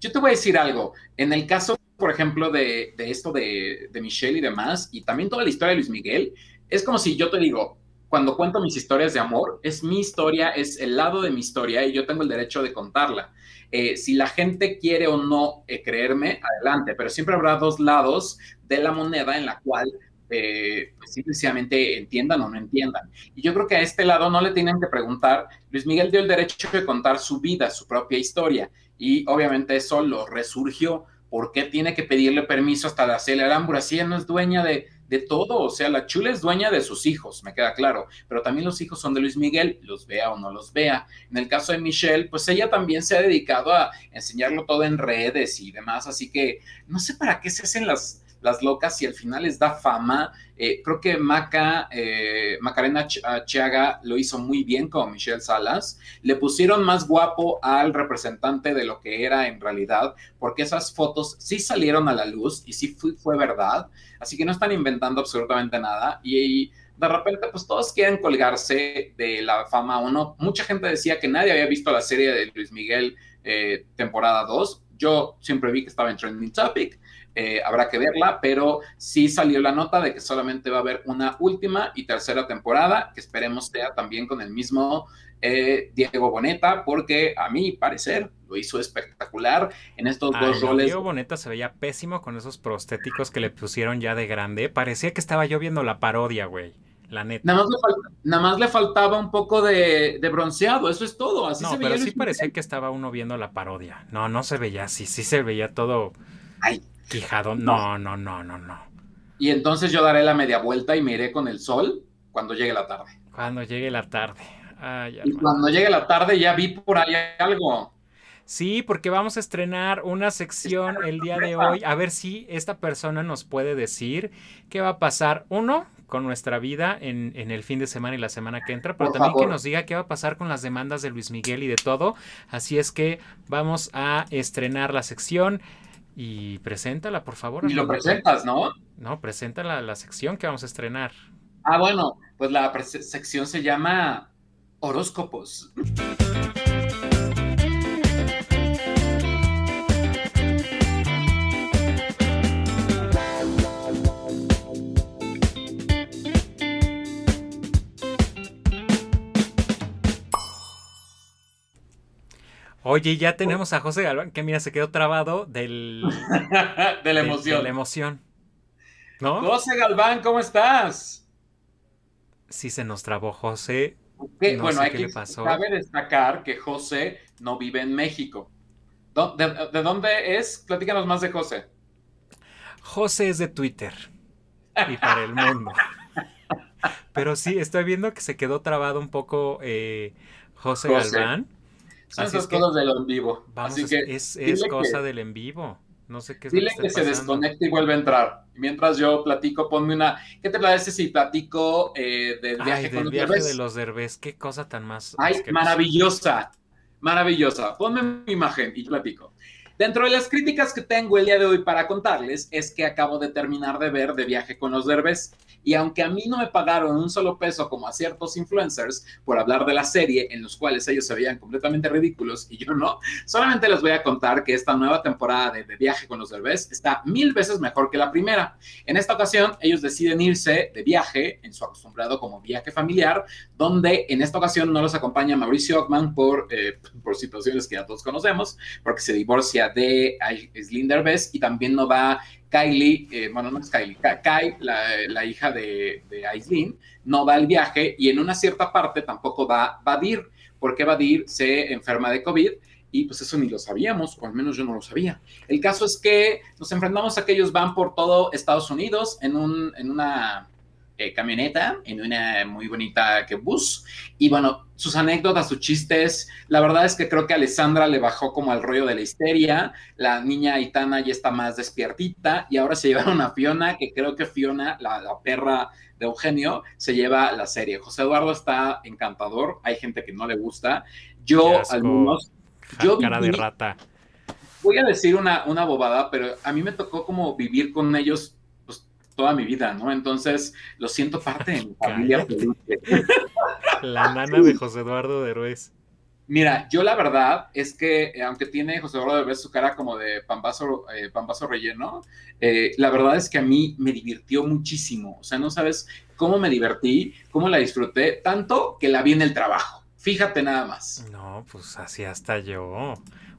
Yo te voy a decir algo. En el caso, por ejemplo, de, esto de, Michelle y demás, y también toda la historia de Luis Miguel, es como si yo te digo, cuando cuento mis historias de amor, es mi historia, es el lado de mi historia y yo tengo el derecho de contarla. Eh, si la gente quiere o no eh, creerme, adelante, pero siempre habrá dos lados de la moneda en la cual eh, pues simplemente entiendan o no entiendan. Y yo creo que a este lado no le tienen que preguntar, Luis Miguel dio el derecho de contar su vida, su propia historia y obviamente eso lo resurgió. ¿Por qué tiene que pedirle permiso hasta la Celia Arambura? Si ella no es dueña de, todo, o sea, la chula es dueña de sus hijos, me queda claro, pero también los hijos son de Luis Miguel, los vea o no los vea. En el caso de Michelle, pues ella también se ha dedicado a enseñarlo todo en redes y demás, así que no sé para qué se hacen las, las locas y al final les da fama. Eh, creo que Maca, eh, Macarena ah, Chiaga lo hizo muy bien con Michelle Salas. Le pusieron más guapo al representante de lo que era en realidad, porque esas fotos sí salieron a la luz y sí fue, fue verdad. Así que no están inventando absolutamente nada. Y, de repente, pues todos quieren colgarse de la fama o no. Mucha gente decía que nadie había visto la serie de Luis Miguel eh, temporada 2. Yo siempre vi que estaba en Trending Topic. Eh, habrá que verla, pero sí salió la nota de que solamente va a haber una última y tercera temporada, que esperemos sea también con el mismo eh, Diego Boneta, porque a mi parecer lo hizo espectacular en estos dos roles. Diego Boneta se veía pésimo con esos prostéticos que le pusieron ya de grande. Parecía que estaba yo viendo la parodia, güey. La neta. Nada más le, faltaba un poco de, bronceado, eso es todo. Así no, pero sí parecía que estaba uno viendo la parodia. No, no se veía así, sí se veía todo Ay, quijado. No, no, no, no, no. Y entonces yo daré la media vuelta y me iré con el sol cuando llegue la tarde. Cuando llegue la tarde. y cuando llegue la tarde ya vi por ahí algo. Sí, porque vamos a estrenar una sección el día de hoy. A ver si esta persona nos puede decir qué va a pasar. Uno, con nuestra vida en, el fin de semana y la semana que entra, pero también que nos diga qué va a pasar con las demandas de Luis Miguel y de todo. Así es que vamos a estrenar la sección y preséntala, por favor. Y lo presentas, ¿no? No, presenta la, la sección que vamos a estrenar. Ah, bueno, pues la sección se llama Horóscopos. Oye, ya tenemos a José Galván, que mira, se quedó trabado del... de la emoción. De, la emoción. ¿No? José Galván, ¿cómo estás? Sí se nos trabó José. bueno, hay que cabe destacar que José no vive en México. ¿De, dónde es? Platícanos más de José. José es de Twitter y para el mundo. Pero sí, estoy viendo que se quedó trabado un poco eh, José, José Galván. Son esas cosas del en vivo. Así que es, cosa del en vivo. No sé qué es Dile que, se desconecte y vuelve a entrar. Mientras yo platico, ponme una. ¿Qué te parece si platico eh, del viaje, con los viaje de los derbés? Qué cosa tan más. Ay, maravillosa. Maravillosa. Ponme mi imagen y platico. Dentro de las críticas que tengo el día de hoy para contarles es que acabo de terminar de ver de viaje con los derbés y aunque a mí no me pagaron un solo peso como a ciertos influencers por hablar de la serie en los cuales ellos se veían completamente ridículos y yo no, solamente les voy a contar que esta nueva temporada de, de viaje con los derbés está mil veces mejor que la primera. En esta ocasión ellos deciden irse de viaje en su acostumbrado como viaje familiar, donde en esta ocasión no los acompaña Mauricio Ockman por, eh, por situaciones que ya todos conocemos, porque se divorcia de Aislinn Derbez y también no va Kylie, eh, bueno, no es Kylie, Kai, la, hija de, de Aislinn, no va al viaje y en una cierta parte tampoco va Badir, porque Badir se enferma de COVID y pues eso ni lo sabíamos, o al menos yo no lo sabía. El caso es que nos enfrentamos a que ellos van por todo Estados Unidos en, un, en una eh, camioneta, en una muy bonita que bus. Y bueno, sus anécdotas, sus chistes, la verdad es que creo que Alessandra le bajó como al rollo de la histeria, la niña Itana ya está más despiertita y ahora se llevaron a Fiona, que creo que Fiona, la, perra de Eugenio, se lleva la serie. José Eduardo está encantador, hay gente que no le gusta. Yo, algunos... Yo cara de rata. Voy a decir una, una bobada, pero a mí me tocó como vivir con ellos toda mi vida, ¿no? Entonces, lo siento parte de mi familia. la nana de José Eduardo Derbez. Mira, yo la verdad es que, eh, aunque tiene José Eduardo Derbez su cara como de pambazo, eh, pambazo relleno, eh, la verdad es que a mí me divirtió muchísimo. O sea, no sabes cómo me divertí, cómo la disfruté, tanto que la vi en el trabajo. Fíjate nada más. No, pues así hasta yo.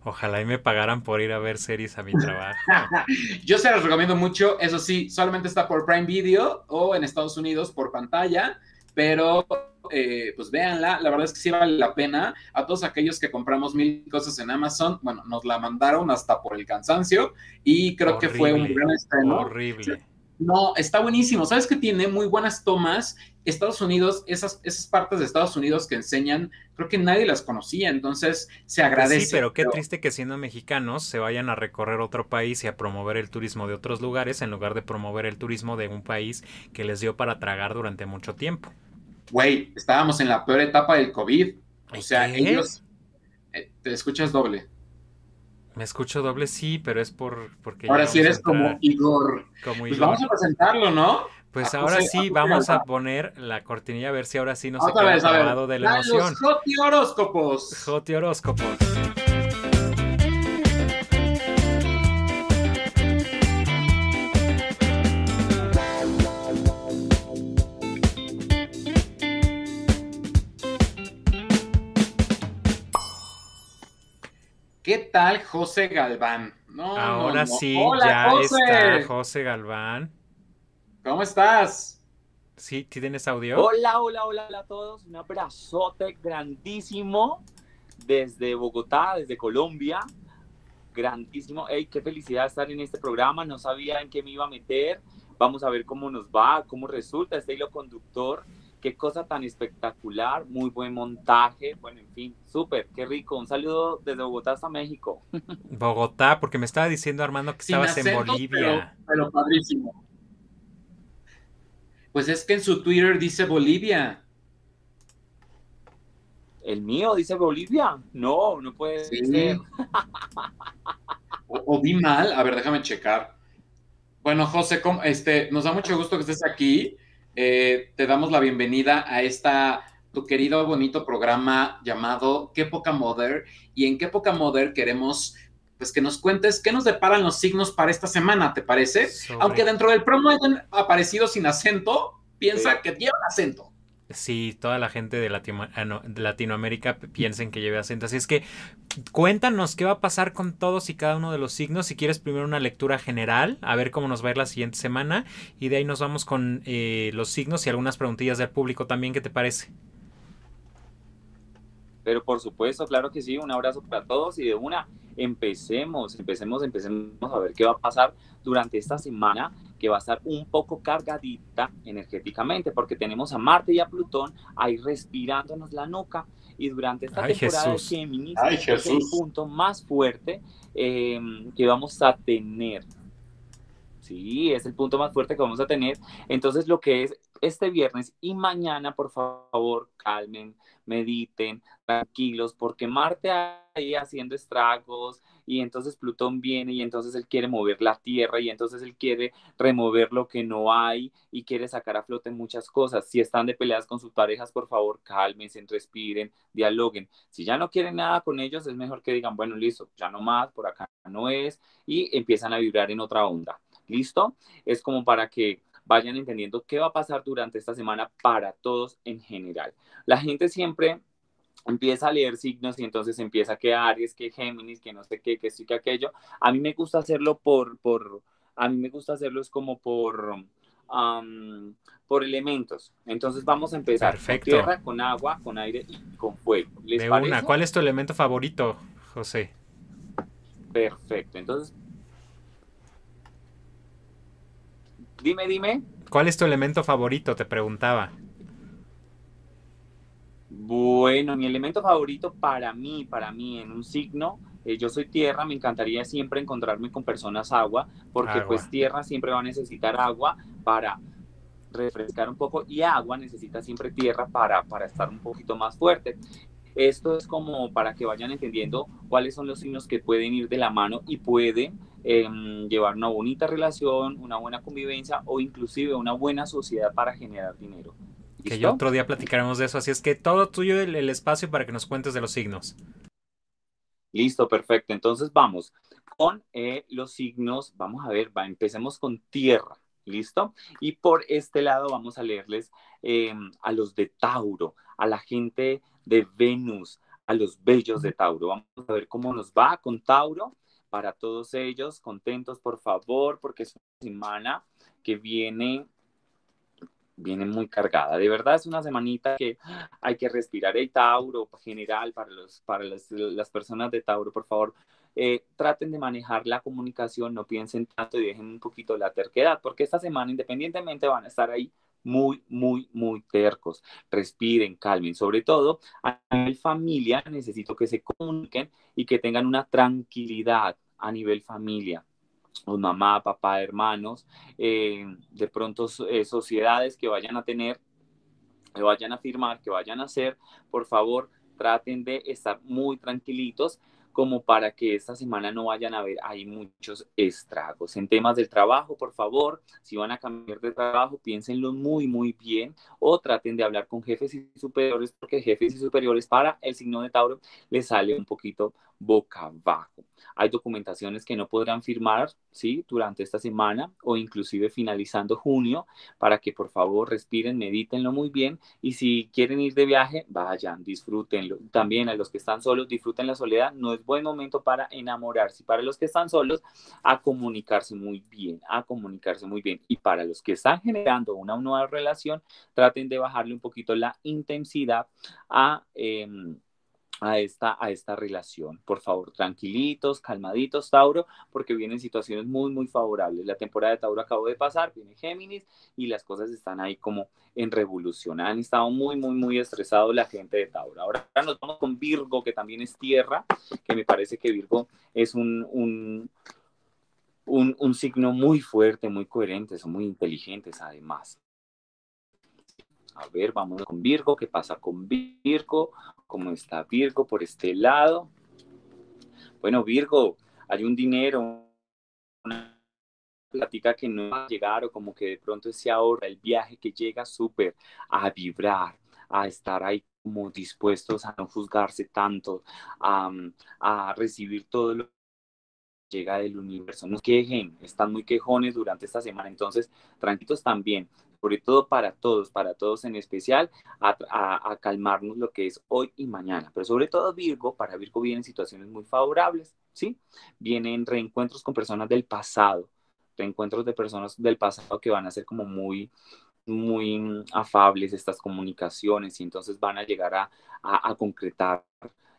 Ojalá y me pagaran por ir a ver series a mi trabajo. Yo se las recomiendo mucho. Eso sí, solamente está por Prime Video o en Estados Unidos por pantalla, pero eh, pues véanla. La verdad es que sí vale la pena. A todos aquellos que compramos mil cosas en Amazon, bueno, nos la mandaron hasta por el cansancio y creo que fue un gran estreno. Horrible. No, está buenísimo. ¿Sabes que tiene muy buenas tomas? Estados Unidos, esas, esas partes de Estados Unidos que enseñan, creo que nadie las conocía, entonces se Pues agradece. sí, pero qué triste que siendo mexicanos se vayan a recorrer otro país y a promover el turismo de otros lugares en lugar de promover el turismo de un país que les dio para tragar durante mucho tiempo. Güey, estábamos en la peor etapa del COVID. O ¿Y sea, qué? ellos... eh, te escuchas doble. Me escucho doble sí, pero es por porque Ahora sí eres como Igor. como Pues Igor. vamos a presentarlo, ¿no? Pues a ahora José- a sí, José vamos a poner la cortinilla a ver si ahora sí no se Otra queda de la emoción. Los Joti horóscopos. Joti horóscopos. ¿Qué tal José Galván? No, Ahora no, no. sí, Hola, ya José. está José Galván. ¿Cómo estás? ¿Sí? ¿Tienes audio? Hola, hola, hola, hola a todos. Un abrazote grandísimo desde Bogotá, desde Colombia. Grandísimo. Ey, qué felicidad estar en este programa. No sabía en qué me iba a meter. Vamos a ver cómo nos va, cómo resulta este hilo conductor. Qué cosa tan espectacular. Muy buen montaje. Bueno, en fin, súper, qué rico. Un saludo desde Bogotá hasta México. Bogotá, porque me estaba diciendo Armando que Sin estabas en Bolivia. Pero, pero padrísimo. Pues es que en su Twitter dice Bolivia. El mío dice Bolivia. No, no puede Sí. ser. O, o vi mal. A ver, déjame checar. Bueno, José, ¿cómo- este, nos da mucho gusto que estés aquí. Eh, te damos la bienvenida a esta, tu querido, bonito programa llamado Qué poca Mother. Y en Qué poca Mother queremos, pues, que nos cuentes qué nos deparan los signos para esta semana, ¿te parece? Sobre- Aunque dentro del promo hayan aparecido sin acento, piensa Sí. que lleva acento. Sí, toda la gente de, Latino- ah, Latinoamérica piensen que lleve acento. Así es que cuéntanos qué va a pasar con todos y cada uno de los signos. Si quieres primero una lectura general, a ver cómo nos va a ir la siguiente semana. Y de ahí nos vamos con eh, los signos y algunas preguntillas del público también. ¿Qué te parece? Pero por supuesto, claro que sí, un abrazo para todos y de una, empecemos, empecemos, empecemos a ver qué va a pasar durante esta semana que va a estar un poco cargadita energéticamente porque tenemos a Marte y a Plutón ahí respirándonos la nuca y durante esta Ay, temporada Jesús. de Géminis Ay, es el punto más fuerte eh, que vamos a tener. Sí, es el punto más fuerte que vamos a tener. Entonces, lo que es este viernes y mañana, por favor, calmen, mediten, tranquilos, porque Marte ahí haciendo estragos y entonces Plutón viene y entonces él quiere mover la Tierra y entonces él quiere remover lo que no hay y quiere sacar a flote muchas cosas. Si están de peleas con sus parejas, por favor, cálmense, respiren, dialoguen. Si ya no quieren nada con ellos, es mejor que digan, bueno, listo, ya no más, por acá no es, y empiezan a vibrar en otra onda. ¿Listo? Es como para que vayan entendiendo qué va a pasar durante esta semana para todos en general. La gente siempre empieza a leer signos y entonces empieza que Aries, que Géminis, que no sé qué, que esto y que aquello. A mí me gusta hacerlo por, por a mí me gusta hacerlo es como por, um, por elementos. Entonces vamos a empezar Perfecto. con tierra, con agua, con aire y con fuego. ¿Les De parece? una. ¿Cuál es tu elemento favorito, José? Perfecto. Entonces, dime, dime. ¿Cuál es tu elemento favorito? Te preguntaba. Bueno, mi elemento favorito para mí, para mí en un signo, eh, yo soy tierra, me encantaría siempre encontrarme con personas agua, porque Agua. pues tierra siempre va a necesitar agua para refrescar un poco y agua necesita siempre tierra para, para estar un poquito más fuerte. Esto es como para que vayan entendiendo cuáles son los signos que pueden ir de la mano y pueden em, llevar una bonita relación, una buena convivencia o inclusive una buena sociedad para generar dinero. Que yo otro día platicaremos de eso. Así es que todo tuyo el, el espacio para que nos cuentes de los signos. Listo, perfecto. Entonces vamos con eh, los signos. Vamos a ver, va, empecemos con tierra. ¿Listo? Y por este lado vamos a leerles eh, a los de Tauro, a la gente de Venus, a los bellos de Tauro. Vamos a ver cómo nos va con Tauro. Para todos ellos, contentos por favor, porque es una semana que viene viene muy cargada. De verdad es una semanita que hay que respirar. El Tauro, general, para, los, para las, personas de Tauro, por favor, eh, traten de manejar la comunicación, no piensen tanto y dejen un poquito la terquedad, porque esta semana independientemente van a estar ahí muy, muy, muy tercos. Respiren, calmen. Sobre todo, a nivel familia, necesito que se comuniquen y que tengan una tranquilidad a nivel familia. O mamá, papá, hermanos, eh, de pronto eh, sociedades que vayan a tener, que vayan a firmar, que vayan a hacer, por favor, traten de estar muy tranquilitos como para que esta semana no vayan a haber hay muchos estragos. En temas del trabajo, por favor, si van a cambiar de trabajo, piénsenlo muy, muy bien o traten de hablar con jefes y superiores, porque jefes y superiores para el signo de Tauro les sale un poquito boca abajo. Hay documentaciones que no podrán firmar, ¿sí? Durante esta semana o inclusive finalizando junio, para que por favor respiren, medítenlo muy bien y si quieren ir de viaje, vayan, disfrútenlo. También a los que están solos, disfruten la soledad. No es buen momento para enamorarse. Para los que están solos, a comunicarse muy bien, a comunicarse muy bien. Y para los que están generando una nueva relación, traten de bajarle un poquito la intensidad a... Em, a esta, a esta relación. Por favor, tranquilitos, calmaditos, Tauro, porque vienen situaciones muy, muy favorables. La temporada de Tauro acabó de pasar, viene Géminis y las cosas están ahí como en revolución. Han estado muy, muy, muy estresados la gente de Tauro. Ahora nos vamos con Virgo, que también es tierra, que me parece que Virgo es un, un, un, un signo muy fuerte, muy coherente, son muy inteligentes además. A ver, vamos con Virgo. ¿Qué pasa con Virgo? ¿Cómo está Virgo por este lado? Bueno, Virgo, hay un dinero, una plática que no va a llegar o como que de pronto se ahorra el viaje que llega súper a vibrar, a estar ahí como dispuestos a no juzgarse tanto, a, a recibir todo lo que llega del universo. No quejen, están muy quejones durante esta semana, entonces tranquilos también sobre todo para todos, para todos en especial, a, calmarnos lo que es hoy y mañana. Pero sobre todo Virgo, para Virgo vienen situaciones muy favorables, ¿sí? Vienen reencuentros con personas del pasado, reencuentros de personas del pasado que van a ser como muy, muy afables estas comunicaciones y entonces van a llegar a, a concretar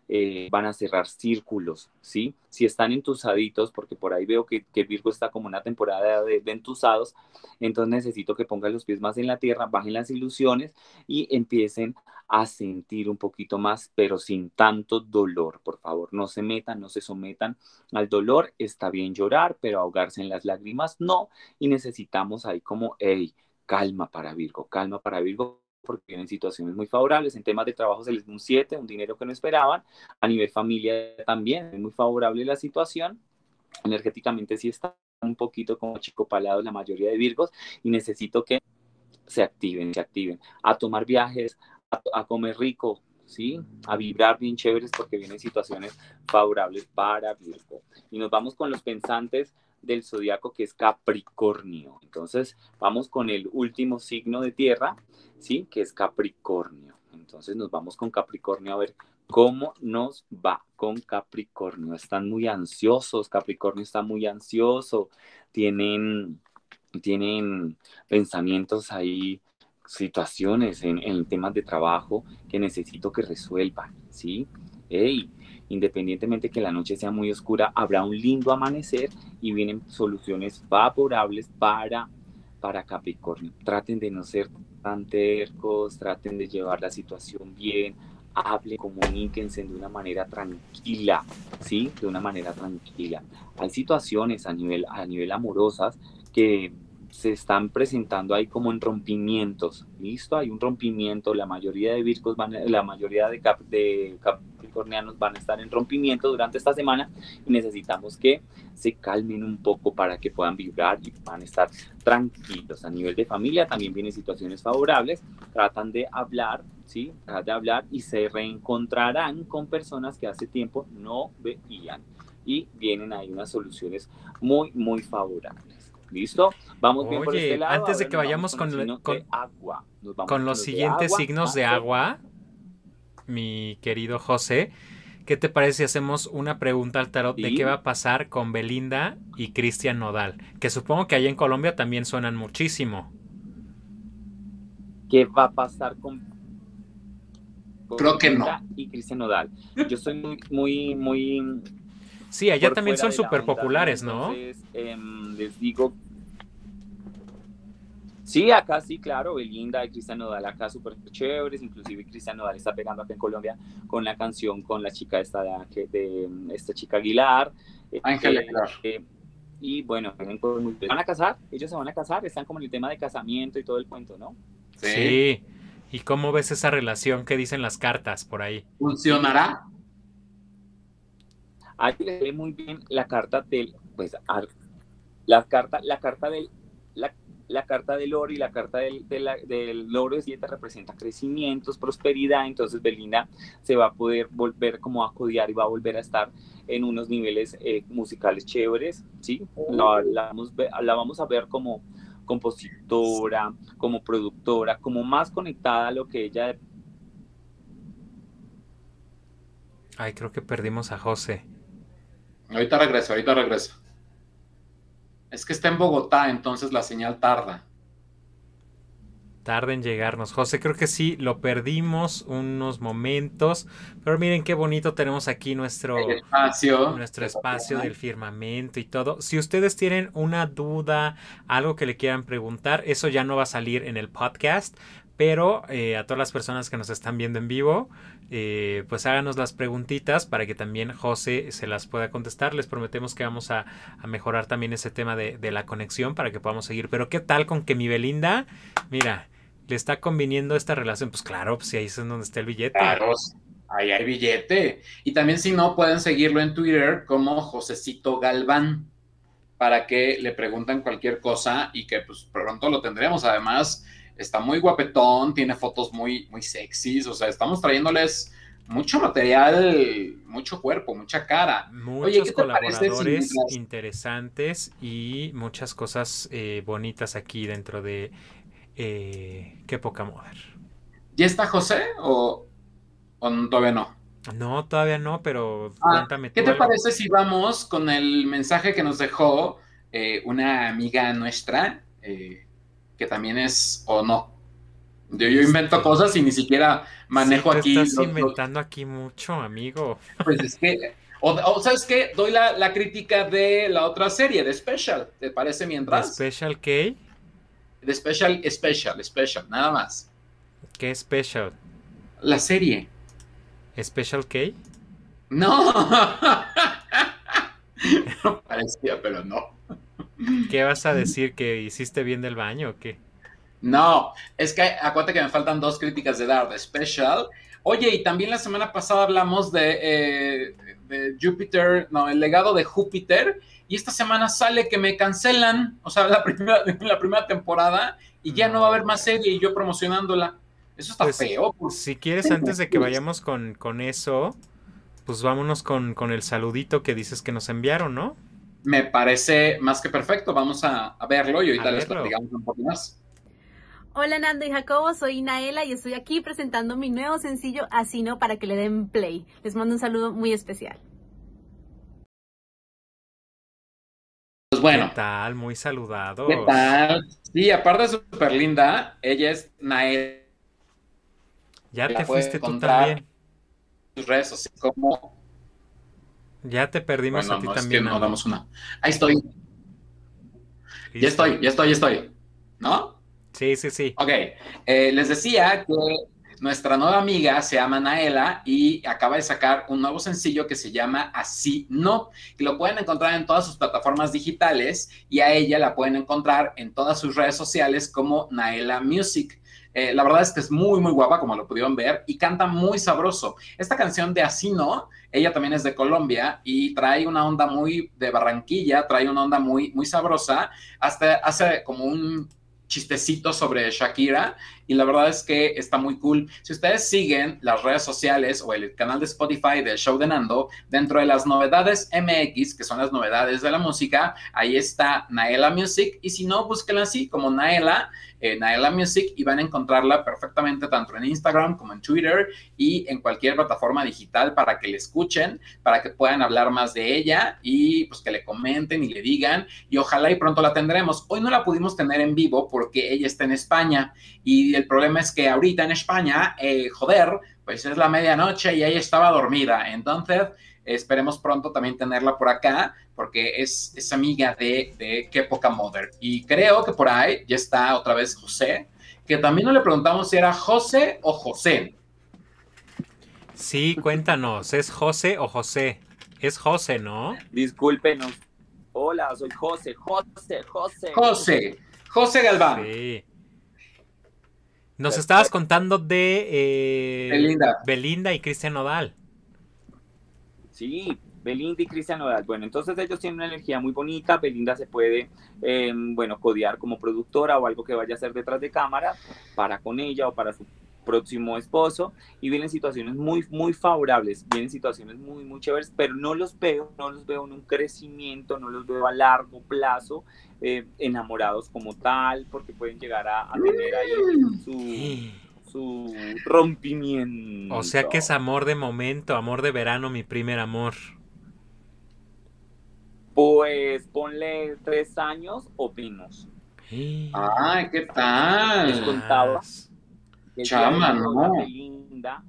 eh, van a cerrar círculos, ¿sí? Si están entusaditos, porque por ahí veo que, que Virgo está como una temporada de, de, entusados, entonces necesito que pongan los pies más en la tierra, bajen las ilusiones y empiecen a sentir un poquito más, pero sin tanto dolor, por favor, no se metan, no se sometan al dolor, está bien llorar, pero ahogarse en las lágrimas no, y necesitamos ahí como, hey, calma para Virgo, calma para Virgo, porque tienen situaciones muy favorables. En temas de trabajo se les da un 7, un dinero que no esperaban. A nivel familia también es muy favorable la situación. Energéticamente sí está un poquito como chico palado la mayoría de Virgos y necesito que se activen, se activen. A tomar viajes, a, a comer rico, ¿sí? A vibrar bien chéveres porque vienen situaciones favorables para Virgo. Y nos vamos con los pensantes del zodiaco que es Capricornio. Entonces, vamos con el último signo de tierra, ¿sí? Que es Capricornio. Entonces, nos vamos con Capricornio a ver cómo nos va con Capricornio. Están muy ansiosos, Capricornio está muy ansioso, tienen, tienen pensamientos ahí, situaciones en, en temas de trabajo que necesito que resuelvan, ¿sí? Hey, independientemente que la noche sea muy oscura, habrá un lindo amanecer y vienen soluciones favorables para, para Capricornio. Traten de no ser tan tercos, traten de llevar la situación bien, hablen, comuníquense de una manera tranquila, ¿sí? De una manera tranquila. Hay situaciones a nivel, a nivel amorosas que se están presentando ahí como en rompimientos, ¿listo? Hay un rompimiento, la mayoría de Virgos van, la mayoría de, de capricornianos van a estar en rompimiento durante esta semana y necesitamos que se calmen un poco para que puedan vibrar y puedan estar tranquilos. A nivel de familia también vienen situaciones favorables, tratan de hablar, ¿sí? Tratan de hablar y se reencontrarán con personas que hace tiempo no veían y vienen ahí unas soluciones muy, muy favorables. ¿Listo? Vamos bien por este lado. Antes de que vayamos con, con, agua. con los siguientes signos de agua, mi querido José, ¿qué te parece si hacemos una pregunta al tarot de qué va a pasar con Belinda y Cristian Nodal? Que supongo que allá en Colombia también suenan muchísimo. ¿Qué va a pasar con, Creo que no. Y Cristian Nodal. Yo soy muy, muy, muy Sí, allá también son súper populares, ¿no? Entonces, em, les digo Sí, acá sí, claro, Belinda y Cristian Nodal acá súper chéveres, inclusive Cristian Nodal está pegando acá en Colombia con la canción con la chica esta de, de esta chica Aguilar. Ángel Aguilar. Eh, y bueno, van a casar, ellos se van a casar, están como en el tema de casamiento y todo el cuento, ¿no? Sí. sí. ¿Y cómo ves esa relación que dicen las cartas por ahí? ¿Funcionará? Ahí le ve muy bien la carta del, pues, la carta, la carta del, la, carta del oro y la carta del, del oro de siete representa crecimientos, prosperidad, entonces Belinda se va a poder volver como a codiar y va a volver a estar en unos niveles eh, musicales chéveres, ¿sí? La, la, vamos, la vamos a ver como compositora, como productora, como más conectada a lo que ella... Ay, creo que perdimos a José. Ahorita regreso, ahorita regreso. Es que está en Bogotá, entonces la señal tarda. Tarda en llegarnos. José, creo que sí, lo perdimos unos momentos. Pero miren qué bonito tenemos aquí nuestro espacio. Nuestro espacio del firmamento y todo. Si ustedes tienen una duda, algo que le quieran preguntar, eso ya no va a salir en el podcast. Pero eh, a todas las personas que nos están viendo en vivo, eh, pues háganos las preguntitas para que también José se las pueda contestar. Les prometemos que vamos a, mejorar también ese tema de, la conexión para que podamos seguir. Pero ¿qué tal con que mi Belinda, mira, le está conviniendo esta relación? Pues claro, pues ahí es donde está el billete. Claro, ahí hay billete. Y también si no, pueden seguirlo en Twitter como Josecito Galván para que le pregunten cualquier cosa y que pues pronto lo tendremos. Además está muy guapetón, tiene fotos muy, muy sexys, o sea, estamos trayéndoles mucho material, mucho cuerpo, mucha cara. Muchos colaboradores interesantes y muchas cosas eh, bonitas aquí dentro de eh, Qué poca moda. ¿Ya está José o, todavía no? No, todavía no, pero ah, cuéntame. ¿Qué te parece si vamos con el mensaje que nos dejó eh, una amiga nuestra? Que también es o no. Yo, invento cosas y ni siquiera manejo aquí. Estás inventando aquí mucho, amigo. Pues es que, o, ¿sabes qué? Doy la, crítica de la otra serie, de Special. ¿Te parece mientras? ¿De Special qué? De Special, Special, Special, nada más. ¿Qué Special? La serie. ¿Special K? No. no parecía, pero no. ¿Qué vas a decir? ¿Que hiciste bien del baño o qué? No, es que acuérdate que me faltan dos críticas de dar de Special. Oye, y también la semana pasada hablamos de, eh, de, Júpiter, no, el legado de Júpiter, y esta semana sale que me cancelan, o sea, la primera, la primera temporada, y ya no. va a haber más serie y yo promocionándola. Eso está pues, feo. Pues. Si quieres, antes de que vayamos con, con eso, pues vámonos con, con el saludito que dices que nos enviaron, ¿no? Me parece más que perfecto. Vamos a, verlo y ahorita les platicamos un poco más. Hola Nando y Jacobo, soy Naela y estoy aquí presentando mi nuevo sencillo Así no para que le den play. Les mando un saludo muy especial. Pues bueno. ¿Qué tal? Muy saludado. ¿Qué tal? Sí, aparte de súper linda, ella es Naela. Ya te fuiste tú también. Sus redes sociales como ya te perdimos a ti también. no damos una. Ahí estoy. Ya estoy, ya estoy, ya estoy. ¿No? Sí, sí, sí. Ok. Eh, les decía que nuestra nueva amiga se llama Naela y acaba de sacar un nuevo sencillo que se llama Así No, que lo pueden encontrar en todas sus plataformas digitales y a ella la pueden encontrar en todas sus redes sociales como Naela Music. Eh, la verdad es que es muy, muy guapa, como lo pudieron ver, y canta muy sabroso. Esta canción de Así No, ella también es de Colombia y trae una onda muy de Barranquilla, trae una onda muy, muy sabrosa. Hasta hace como un chistecito sobre Shakira y la verdad es que está muy cool. Si ustedes siguen las redes sociales o el canal de Spotify del show de Nando, dentro de las novedades MX, que son las novedades de la música, ahí está Naela Music y si no, búsquenla así como Naela eh, Naela Music y van a encontrarla perfectamente tanto en Instagram como en Twitter y en cualquier plataforma digital para que le escuchen, para que puedan hablar más de ella y pues que le comenten y le digan y ojalá y pronto la tendremos. Hoy no la pudimos tener en vivo porque ella está en España y el problema es que ahorita en España, eh, joder, pues es la medianoche y ella estaba dormida. Entonces, Esperemos pronto también tenerla por acá, porque es, es amiga de, de Qué Poca Mother. Y creo que por ahí ya está otra vez José, que también no le preguntamos si era José o José. Sí, cuéntanos, ¿es José o José? Es José, ¿no? Discúlpenos. Hola, soy José, José, José. José, José Galván. Sí. Nos estabas contando de eh, Belinda. Belinda y Cristian Nodal. Sí, Belinda y Cristian Nodal. Bueno, entonces ellos tienen una energía muy bonita. Belinda se puede, eh, bueno, codear como productora o algo que vaya a hacer detrás de cámara para con ella o para su próximo esposo y vienen situaciones muy, muy favorables, vienen situaciones muy, muy chéveres, pero no los veo, no los veo en un crecimiento, no los veo a largo plazo, eh, enamorados como tal, porque pueden llegar a, a tener ahí su, su rompimiento. O sea que es amor de momento, amor de verano, mi primer amor. Pues ponle tres años o pinos. Ay, ¿qué tal? Les contaba Chama, no. Belinda,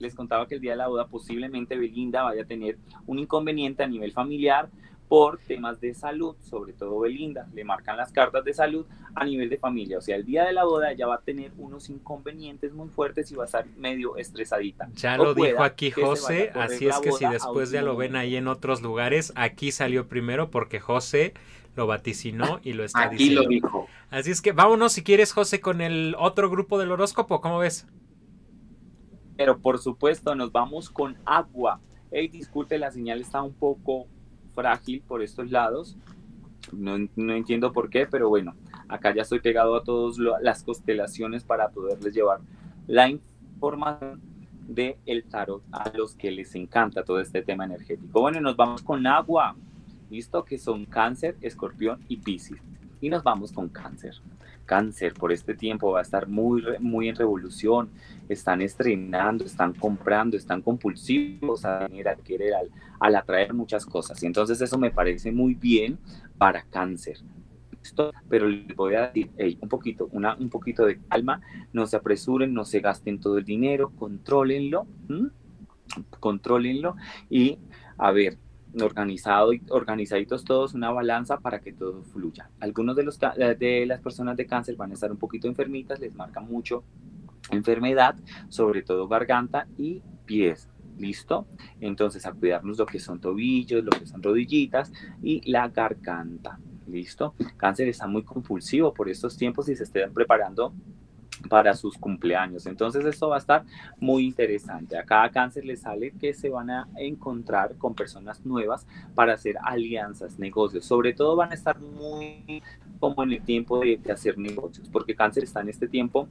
les contaba que el día de la boda posiblemente Belinda vaya a tener un inconveniente a nivel familiar por temas de salud, sobre todo Belinda, le marcan las cartas de salud a nivel de familia, o sea, el día de la boda ella va a tener unos inconvenientes muy fuertes y va a estar medio estresadita. Ya O lo dijo aquí José, así es que si después ya lo ven ahí en otros lugares, aquí salió primero porque José lo vaticinó y lo está Aquí diciendo. lo dijo. Así es que vámonos si quieres José con el otro grupo del horóscopo, ¿cómo ves? Pero por supuesto nos vamos con agua. Hey, disculpe, la señal está un poco frágil por estos lados. No, no entiendo por qué, pero bueno, acá ya estoy pegado a todas las constelaciones para poderles llevar la información del el tarot a los que les encanta todo este tema energético. Bueno, nos vamos con agua, listo, que son cáncer, escorpión y piscis. Y nos vamos con cáncer. Cáncer por este tiempo va a estar muy, muy en revolución. Están estrenando, están comprando, están compulsivos a venir a querer, al, atraer muchas cosas. Y entonces eso me parece muy bien para cáncer. Pero les voy a decir, hey, un poquito, una, un poquito de calma, no se apresuren, no se gasten todo el dinero, contrólenlo, ¿m? contrólenlo y a ver, organizado y organizaditos todos, una balanza para que todo fluya. Algunos de, los, ca- de las personas de cáncer van a estar un poquito enfermitas, les marca mucho enfermedad, sobre todo garganta y pies. ¿Listo? Entonces a cuidarnos lo que son tobillos, lo que son rodillitas y la garganta. ¿Listo? Cáncer está muy compulsivo por estos tiempos y se estén preparando para sus cumpleaños. Entonces esto va a estar muy interesante. A cada cáncer le sale que se van a encontrar con personas nuevas para hacer alianzas, negocios. Sobre todo van a estar muy como en el tiempo de, hacer negocios, porque cáncer está en este tiempo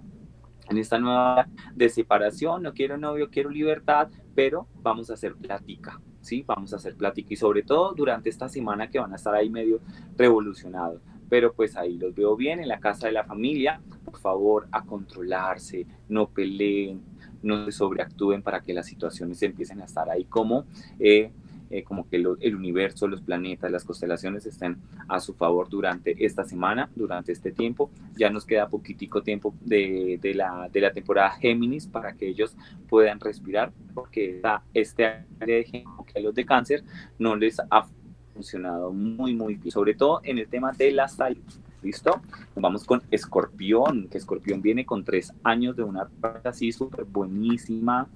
en esta nueva de separación, no quiero novio, quiero libertad, pero vamos a hacer plática, ¿sí? Vamos a hacer plática y sobre todo durante esta semana que van a estar ahí medio revolucionados. Pero pues ahí los veo bien en la casa de la familia, por favor, a controlarse, no peleen, no se sobreactúen para que las situaciones empiecen a estar ahí como, eh, eh, como que lo- el universo, los planetas, las constelaciones estén a su favor durante esta semana, durante este tiempo. Ya nos queda poquitico tiempo de, de la, de la temporada Géminis para que ellos puedan respirar, porque esta- este área de Géminis, que a los de cáncer no les ha funcionado muy, muy bien, sobre todo en el tema de la salud. ¿Listo? Vamos con Escorpión, que Escorpión viene con tres años de una racha así súper buenísima,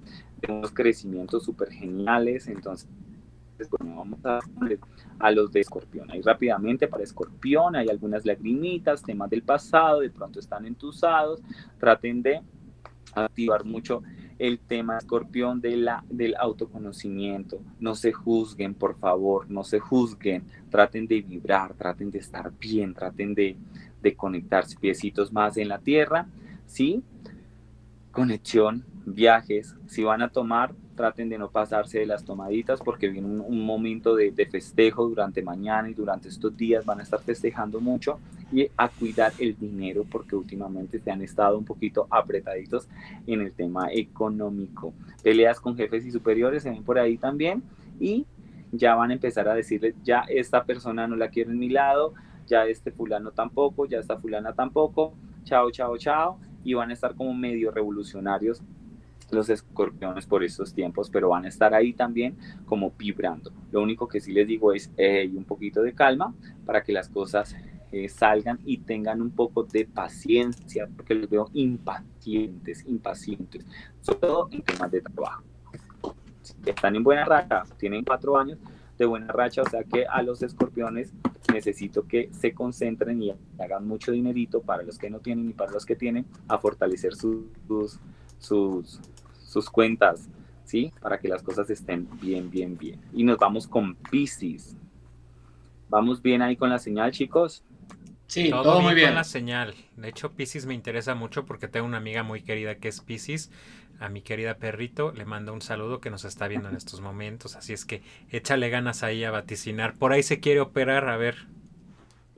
de unos crecimientos súper geniales. Entonces, bueno, vamos a a los de Escorpión. Ahí rápidamente para Escorpión hay algunas lagrimitas, temas del pasado, de pronto están entusados. Traten de activar mucho el tema Escorpión de la, del autoconocimiento. No se juzguen, por favor, no se juzguen. Traten de vibrar, traten de estar bien, traten de, de conectarse piecitos más en la tierra. ¿Sí? Conexión, viajes. Si van a tomar, traten de no pasarse de las tomaditas porque viene un, un momento de, festejo durante mañana y durante estos días van a estar festejando mucho y a cuidar el dinero porque últimamente se han estado un poquito apretaditos en el tema económico. Peleas con jefes y superiores se ven por ahí también y ya van a empezar a decirle, ya esta persona no la quiero en mi lado, ya este fulano tampoco, ya esta fulana tampoco, chao, chao, chao, y van a estar como medio revolucionarios los escorpiones por estos tiempos, pero van a estar ahí también como vibrando. Lo único que sí les digo es un poquito de calma para que las cosas eh, salgan y tengan un poco de paciencia, porque los veo impacientes, impacientes, sobre todo en temas de trabajo. Están en buena racha, tienen cuatro años de buena racha, o sea que a los escorpiones necesito que se concentren y hagan mucho dinerito para los que no tienen y para los que tienen, a fortalecer sus, sus cuentas, ¿sí? Para que las cosas estén bien, bien, bien. Y nos vamos con Pisces. ¿Vamos bien ahí con la señal, chicos? Sí, todo, muy bien. Con la señal. De hecho, Pisces me interesa mucho porque tengo una amiga muy querida que es Pisces. A mi querida perrito le mando un saludo que nos está viendo en estos momentos. Así es que échale ganas ahí a vaticinar. Por ahí se quiere operar, a ver.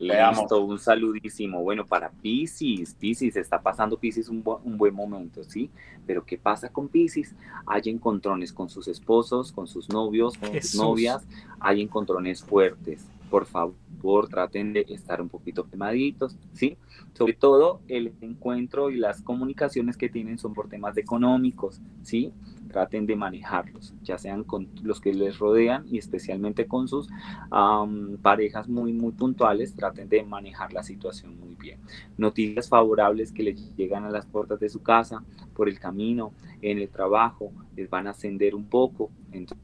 Listo, un saludísimo. Bueno, para Pisces, Pisces, está pasando Pisces un, un, buen momento, ¿sí? Pero ¿qué pasa con Pisces? Hay encontrones con sus esposos, con sus novios, con sus novias, hay encontrones fuertes. Por favor, traten de estar un poquito quemaditos, ¿sí? Sobre todo el encuentro y las comunicaciones que tienen son por temas económicos, ¿sí? Traten de manejarlos, ya sean con los que les rodean y especialmente con sus parejas muy, muy puntuales, traten de manejar la situación muy bien. Noticias favorables que les llegan a las puertas de su casa, por el camino, en el trabajo, les van a ascender un poco. Entonces,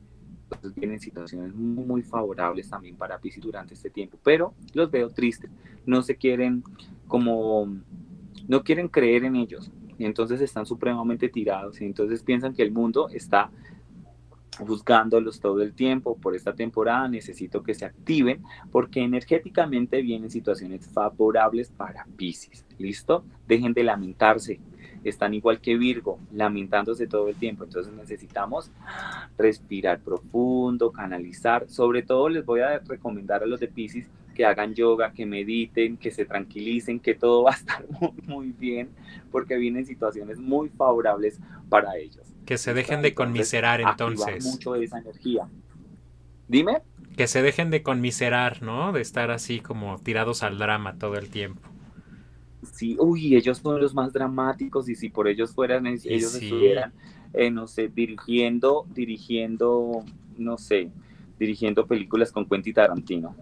vienen situaciones muy, muy favorables también para Pisces durante este tiempo, pero los veo tristes, no se quieren como, no quieren creer en ellos, y entonces están supremamente tirados y entonces piensan que el mundo está buscándolos todo el tiempo por esta temporada necesito que se activen porque energéticamente vienen situaciones favorables para Pisces listo dejen de lamentarse están igual que Virgo lamentándose todo el tiempo entonces necesitamos respirar profundo canalizar sobre todo les voy a recomendar a los de Pisces que hagan yoga, que mediten, que se tranquilicen, que todo va a estar muy, bien, porque vienen situaciones muy favorables para ellos. Que se dejen de conmiserar entonces. mucho de esa energía. Dime. Que se dejen de conmiserar, ¿no? De estar así como tirados al drama todo el tiempo. Sí, uy, ellos son los más dramáticos y si por ellos fueran, ellos estuvieran, eh, no sé, dirigiendo, dirigiendo, no sé, dirigiendo películas con Quentin Tarantino.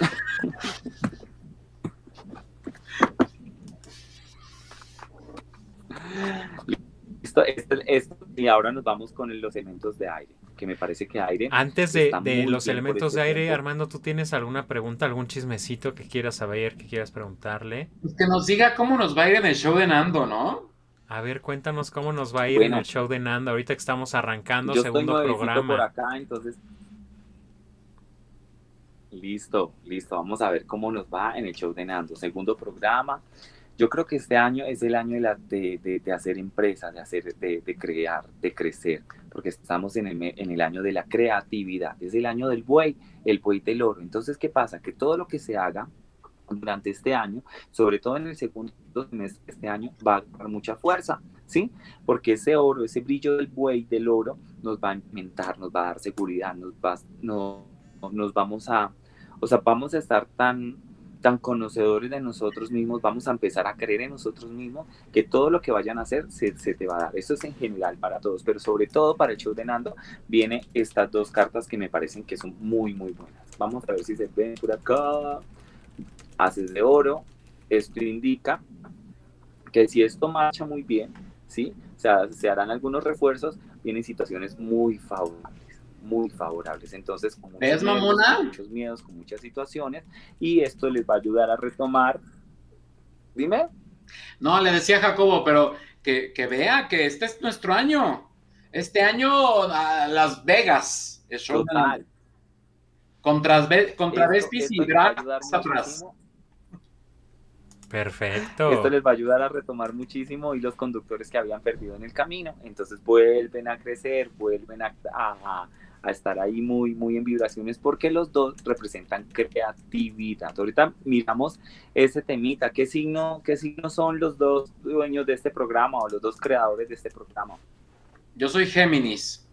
Listo, y ahora nos vamos con los elementos de aire, que me parece que aire. Antes de, los elementos de aire, Armando, ¿tú tienes alguna pregunta, algún chismecito que quieras saber, que quieras preguntarle? Pues que nos diga cómo nos va a ir en el show de Nando, ¿no? A ver, cuéntanos cómo nos va a ir en el show de Nando, ahorita que estamos arrancando segundo programa. por acá, entonces Listo, listo. Vamos a ver cómo nos va en el show de Nando. Segundo programa. Yo creo que este año es el año de, de, hacer empresa, de, hacer, de, crear, de crecer, porque estamos en el, en el año de la creatividad. Es el año del buey, el buey del oro. Entonces, ¿qué pasa? Que todo lo que se haga durante este año, sobre todo en el segundo semestre de este año, va a dar mucha fuerza, ¿sí? Porque ese oro, ese brillo del buey, del oro, nos va a inventar, nos va a dar seguridad, nos, va, no, nos vamos a, o sea, vamos a estar tan, tan conocedores de nosotros mismos, vamos a empezar a creer en nosotros mismos que todo lo que vayan a hacer se, te va a dar. Eso es en general para todos, pero sobre todo para el show de Nando viene estas dos cartas que me parecen que son muy, muy buenas. Vamos a ver si se ven por acá. Haces de oro. Esto indica que si esto marcha muy bien, ¿sí? O sea, se harán algunos refuerzos, vienen situaciones muy favorables muy favorables. Entonces, con muchos, miedos, muchos miedos, con muchas situaciones, y esto les va a ayudar a retomar. Dime. No, le decía Jacobo, pero que, vea que este es nuestro año. Este año a Las Vegas. Es Contra, contra Vespis y Drag Perfecto. Esto les va a ayudar a retomar muchísimo y los conductores que habían perdido en el camino, entonces vuelven a crecer, vuelven a, a estar ahí muy, muy en vibraciones porque los dos representan creatividad. Ahorita miramos ese temita. ¿Qué signo, qué signo son los dos dueños de este programa o los dos creadores de este programa? Yo soy Géminis.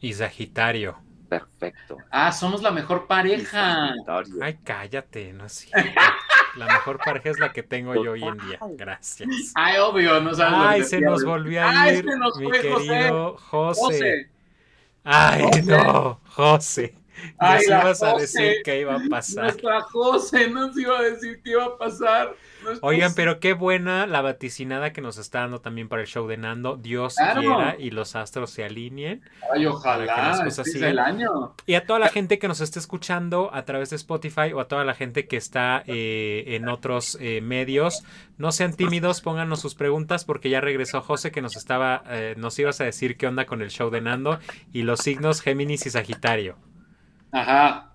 Y Sagitario. Perfecto. Ah, somos la mejor pareja. Ay, cállate, no es La mejor pareja es la que tengo yo hoy en día. Gracias. Ay, obvio, no sabes Ay, lo que se decía, nos volvió a Ay, ir se nos mi fue José. querido José. José. Ay, José. no, José. Ay, Nos ibas a José. decir que iba a pasar. Nuestra José nos iba a decir qué iba a pasar. Oigan, pero qué buena la vaticinada que nos está dando también para el show de Nando. Dios Claro. quiera y los astros se alineen. Ay, para que ojalá. las cosas este es sigan. el año. Y a toda la gente que nos esté escuchando a través de Spotify o a toda la gente que está eh, en otros eh, medios, no sean tímidos, pónganos sus preguntas porque ya regresó José que nos estaba, eh, nos ibas a decir qué onda con el show de Nando y los signos Géminis y Sagitario. Ajá.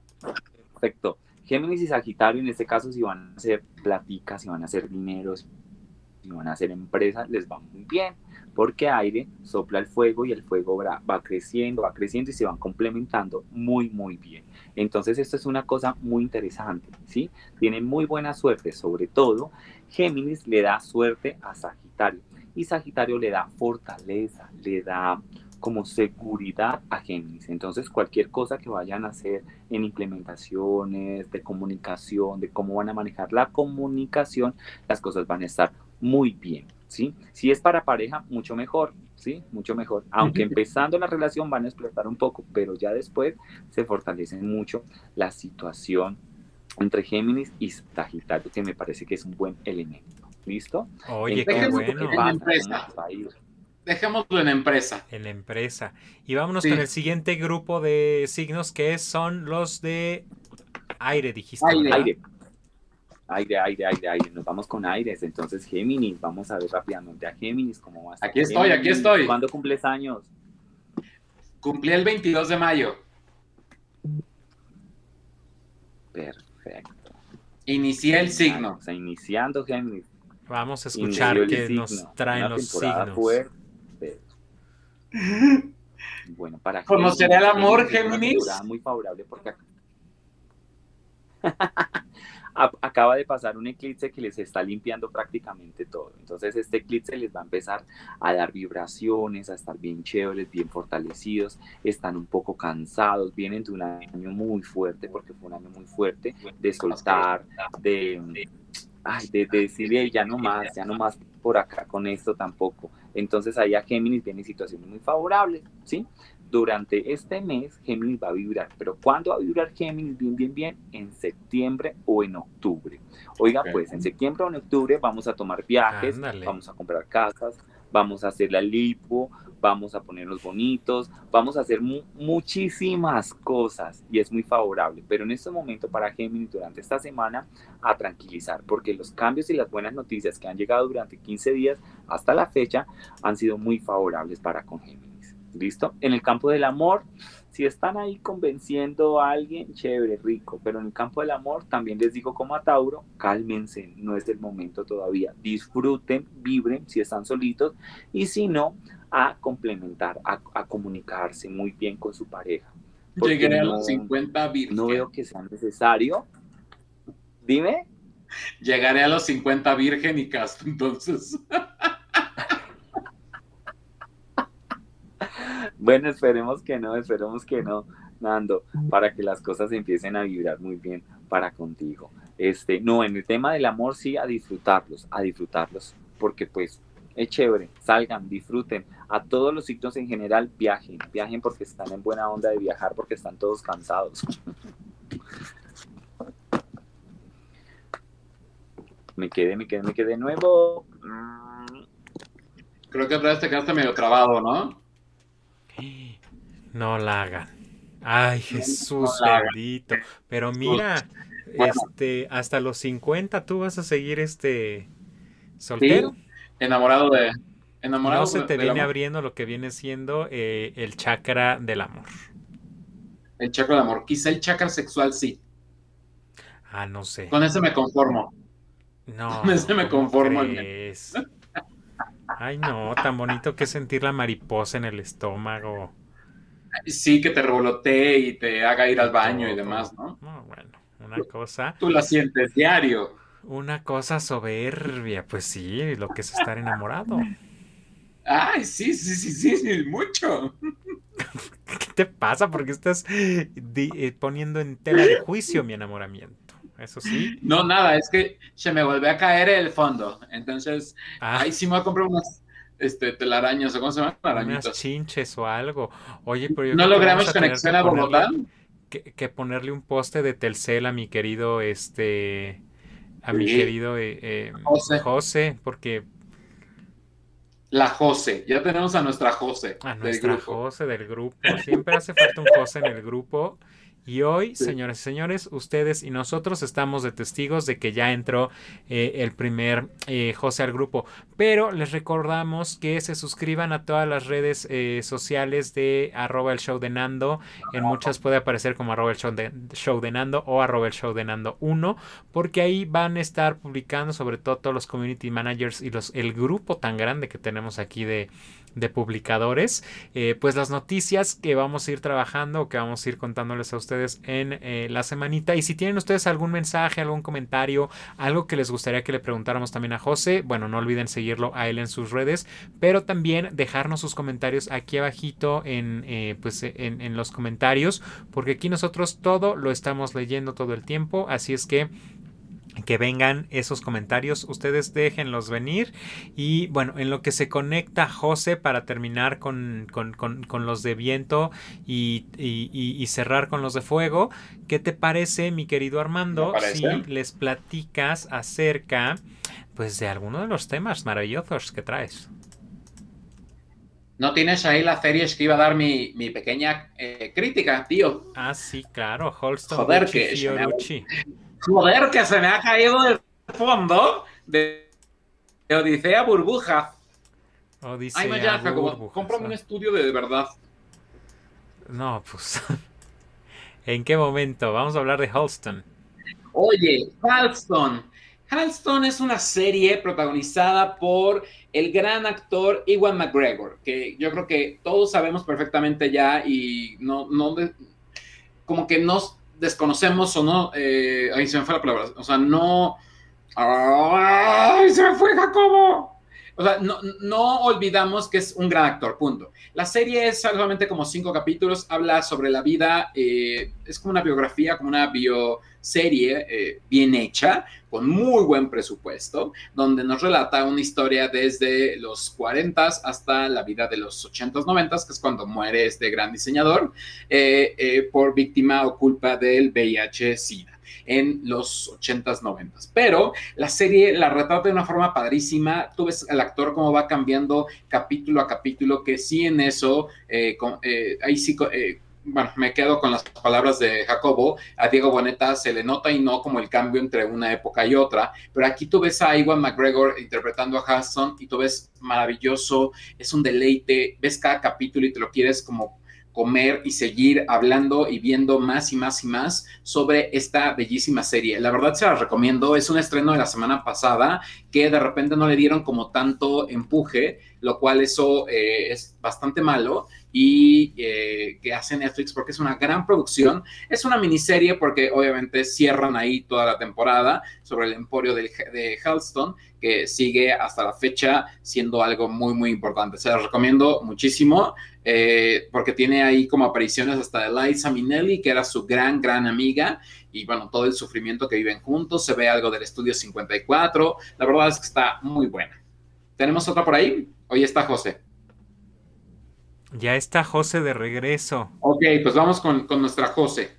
Perfecto. Géminis y Sagitario, en este caso, si van a hacer platicas, si van a hacer dineros, si van a hacer empresas, les va muy bien, porque aire sopla el fuego y el fuego va, va creciendo, va creciendo y se van complementando muy, muy bien. Entonces, esto es una cosa muy interesante, ¿sí? Tienen muy buena suerte, sobre todo, Géminis le da suerte a Sagitario y Sagitario le da fortaleza, le da como seguridad a Géminis. Entonces, cualquier cosa que vayan a hacer en implementaciones, de comunicación, de cómo van a manejar la comunicación, las cosas van a estar muy bien, ¿sí? Si es para pareja, mucho mejor, ¿sí? Mucho mejor. Aunque empezando la relación van a explotar un poco, pero ya después se fortalece mucho la situación entre Géminis y Sagitario, que me parece que es un buen elemento. ¿Listo? Oye, qué Entonces, bueno. ¿qué pasa? Dejémoslo en empresa. En la empresa. Y vámonos Sí. con el siguiente grupo de signos que son los de aire, dijiste. Aire. ¿verdad? Aire. Aire, aire, aire, aire. Nos vamos con aires. Entonces, Géminis, vamos a ver rápidamente a Géminis cómo va a estar Aquí estoy, aquí estoy. ¿Cuándo cumples años? Cumplí el 22 de mayo. Perfecto. Inicié el signo. O sea, iniciando Géminis. Vamos a escuchar qué nos traen Una los signos. fuerte. Bueno, para ¿Conoceré el amor, Géminis? muy favorable porque acaba de pasar un eclipse que les está limpiando prácticamente todo. Entonces este eclipse les va a empezar a dar vibraciones, a estar bien chéveres, bien fortalecidos, están un poco cansados, vienen de un año muy fuerte, porque fue un año muy fuerte, de soltar, de, ay, de, de decir, "Ey, ya no más, ya no más por acá con esto tampoco. Entonces ahí a Géminis viene situaciones muy favorables, ¿sí? Durante este mes Géminis va a vibrar, pero ¿cuándo va a vibrar Géminis bien, bien, bien? En septiembre o en octubre. Oiga, pues en septiembre o en octubre vamos a tomar viajes, vamos a comprar casas, vamos a hacer la lipo, vamos a ponernos bonitos, vamos a hacer mu- muchísimas cosas y es muy favorable. Pero en este momento para Géminis durante esta semana a tranquilizar, porque los cambios y las buenas noticias que han llegado durante 15 días hasta la fecha han sido muy favorables para con Géminis. ¿Listo? En el campo del amor, si están ahí convenciendo a alguien, chévere, rico, pero en el campo del amor también les digo como a Tauro, cálmense, no es el momento todavía, disfruten, vibren si están solitos y si no, a complementar, a, a comunicarse muy bien con su pareja. Llegué a los 50 virgen. No veo que sea necesario. Dime. Llegaré a los 50 virgen y casto, entonces. Bueno, esperemos que no, esperemos que no, Nando, para que las cosas empiecen a vibrar muy bien para contigo. Este, no, en el tema del amor sí a disfrutarlos, a disfrutarlos, porque pues es chévere, salgan, disfruten. A todos los signos en general viajen, viajen porque están en buena onda de viajar, porque están todos cansados. Me quedé, me quedé, me quedé de nuevo. Mm, Creo que otra vez te quedaste medio trabado, ¿no? No la hagan. Ay, Jesús No hagan. bendito. Pero mira, Bueno. este, hasta los 50 tú vas a seguir este soltero. Enamorado de. Enamorado No se te viene abriendo lo que viene siendo eh, el chakra del amor. El chakra del amor. Quizá el chakra sexual sí. Ah, no sé. Con ese me conformo. No. con ese me ¿cómo conformo, crees? Ay, no, tan bonito que sentir la mariposa en el estómago. Sí, que te revolotee y te haga ir al baño y demás, ¿no? No, bueno, una cosa, Tú la sientes diario. Una cosa soberbia, pues sí, lo que es estar enamorado. Ay, sí, sí, sí, sí, sí, mucho. ¿Qué te pasa? Porque estás eh, poniendo en tela de juicio mi enamoramiento. eso sí. No, nada, es que se me volvió a caer el fondo. Entonces, Ah. ahí sí me voy a comprar unas este, telarañas, o cómo se llaman, Unas arañitas. chinches o algo. Oye, pero yo No creo que logramos a conexión a Bogotá. ponerle- Que, que ponerle un poste de Telcel a mi querido, este, a mi querido eh, eh, José. José, porque La Jose, ya tenemos a nuestra Jose a del nuestra grupo. José del grupo, siempre hace falta un José en el grupo. Y hoy, Sí. señoras y señores, ustedes y nosotros estamos de testigos de que ya entró eh, el primer eh, José al grupo. Pero les recordamos que se suscriban a todas las redes eh, sociales de arroba el show de Nando. En muchas puede aparecer como arroba el show de, show de Nando o arroba el show de Nando 1. Porque ahí van a estar publicando sobre todo todos los community managers y los, el grupo tan grande que tenemos aquí de, de publicadores, eh, pues las noticias que vamos a ir trabajando que vamos a ir contándoles a ustedes en eh, la semanita. Y si tienen ustedes algún mensaje, algún comentario, algo que les gustaría que le preguntáramos también a José, bueno, no olviden seguirlo a él en sus redes, pero también dejarnos sus comentarios aquí abajito en, eh, pues, en, en los comentarios, porque aquí nosotros todo lo estamos leyendo todo el tiempo, así es que que vengan esos comentarios, ustedes déjenlos venir y bueno, en lo que se conecta José para terminar con, con, con, con los de viento y, y, y, cerrar con los de fuego, ¿qué te parece mi querido Armando si les platicas acerca pues de alguno de los temas maravillosos que traes? ¿No tienes ahí las series que iba a dar mi, mi pequeña eh, crítica, tío? Ah, sí, claro, Holston Joder, que Joder, que se me ha caído el fondo de, de Odisea Burbuja. Odisea, Ay, Maya, Jacobo, cómprame un estudio de, de verdad. No, pues. ¿En qué momento? Vamos a hablar de Holston. Oye, Halston. Halston es una serie protagonizada por el gran actor Ewan McGregor, que yo creo que todos sabemos perfectamente ya y no, no como que nos desconocemos o no, eh, ahí se me fue la palabra, o sea, no, ¡ay, se me fue Jacobo! O sea, no, no olvidamos que es un gran actor, punto. La serie es solamente como cinco capítulos, habla sobre la vida, eh, es como una biografía, como una bioserie eh, bien hecha, con muy buen presupuesto, donde nos relata una historia desde los 40 hasta la vida de los 80s, 90s, que es cuando muere este gran diseñador, eh, eh, por víctima o culpa del VIH-Sida en los 80s, 90s. Pero la serie la retrata de una forma padrísima. Tú ves al actor cómo va cambiando capítulo a capítulo, que sí en eso, eh, con- ahí sí, bueno, me quedo con las palabras de Jacobo. A Diego Boneta se le nota y no como el cambio entre una época y otra. Pero aquí tú ves a Iwan McGregor interpretando a Hudson y tú ves maravilloso, es un deleite. Ves cada capítulo y te lo quieres como comer y seguir hablando y viendo más y más y más sobre esta bellísima serie. La verdad se la recomiendo, es un estreno de la semana pasada que de repente no le dieron como tanto empuje, lo cual eso eh, es bastante malo y eh, que hace Netflix porque es una gran producción. Es una miniserie porque obviamente cierran ahí toda la temporada sobre el emporio de Halston que sigue hasta la fecha siendo algo muy muy importante. Se la recomiendo muchísimo eh, porque tiene ahí como apariciones hasta de Liza Minnelli, que era su gran, gran amiga, y bueno, todo el sufrimiento que viven juntos, se ve algo del estudio 54, la verdad es que está muy buena. ¿Tenemos otra por ahí? Hoy está José. Ya está José de regreso Ok, pues vamos con, con nuestra José.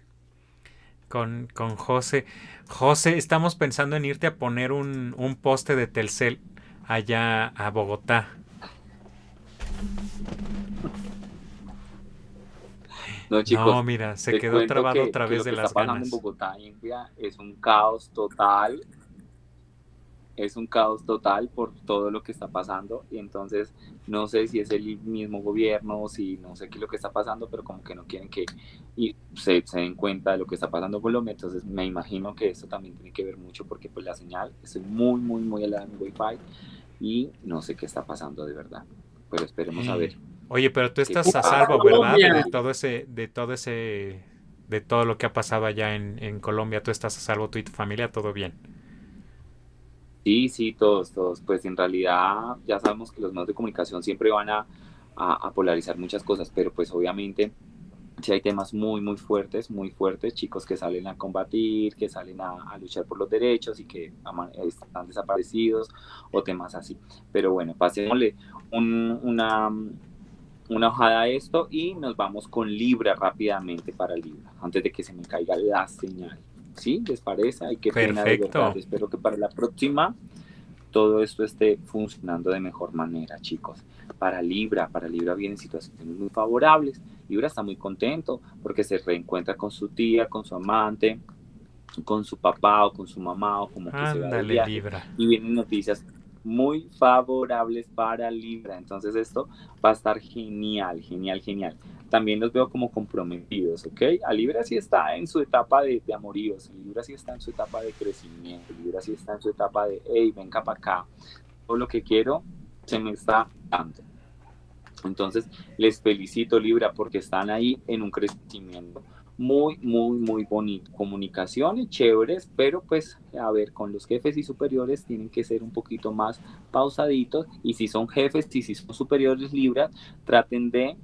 con, con José. José, estamos pensando en irte a poner un, un poste de Telcel allá a Bogotá. No, chicos. no, mira, se quedó trabado que- otra que vez lo de que las está ganas. en Bogotá Vía es un caos total. Es un caos total por todo lo que está pasando. Y entonces no sé si es el mismo gobierno, si no sé qué es lo que está pasando, pero como que no quieren que y se, se den cuenta de lo que está pasando en Colombia. Entonces me imagino que esto también tiene que ver mucho porque pues la señal, estoy muy, muy, muy helada en Wi-Fi y no sé qué está pasando de verdad. Pero esperemos a ver. Oye, pero tú estás a salvo, ¿verdad? De todo ese, de todo ese, de todo lo que ha pasado allá en, en Colombia. Tú estás a salvo, tú y tu familia, todo bien. Sí, sí, todos, todos. Pues en realidad ya sabemos que los medios de comunicación siempre van a, a- polarizar muchas cosas, pero pues obviamente si hay temas muy, muy fuertes, muy fuertes, chicos que salen a combatir, que salen a, luchar por los derechos y que están desaparecidos o temas así. Pero bueno, pasémosle una, una hojada a esto y nos vamos con Libra rápidamente para Libra, antes de que se me caiga la señal. ¿Sí? ¿Les parece? Hay que pena de verdad. Espero que para la próxima todo esto esté funcionando de mejor manera, chicos. Para Libra, para Libra vienen situaciones muy favorables. Libra está muy contento porque se reencuentra con su tía, con su amante, con su papá o con su mamá o como que se va Libra. Y vienen noticias muy favorables para Libra. Entonces esto va a estar genial, genial, genial también los veo como comprometidos, ¿ok? A Libra sí está en su etapa de, de amoríos, Libra sí está en su etapa de crecimiento, Libra sí está en su etapa de, hey, venga para acá, todo lo que quiero se me está dando. Entonces, les felicito Libra porque están ahí en un crecimiento muy, muy, muy bonito. Comunicaciones chéveres, pero pues, a ver, con los jefes y superiores tienen que ser un poquito más pausaditos. Y si son jefes y si son superiores Libra, traten de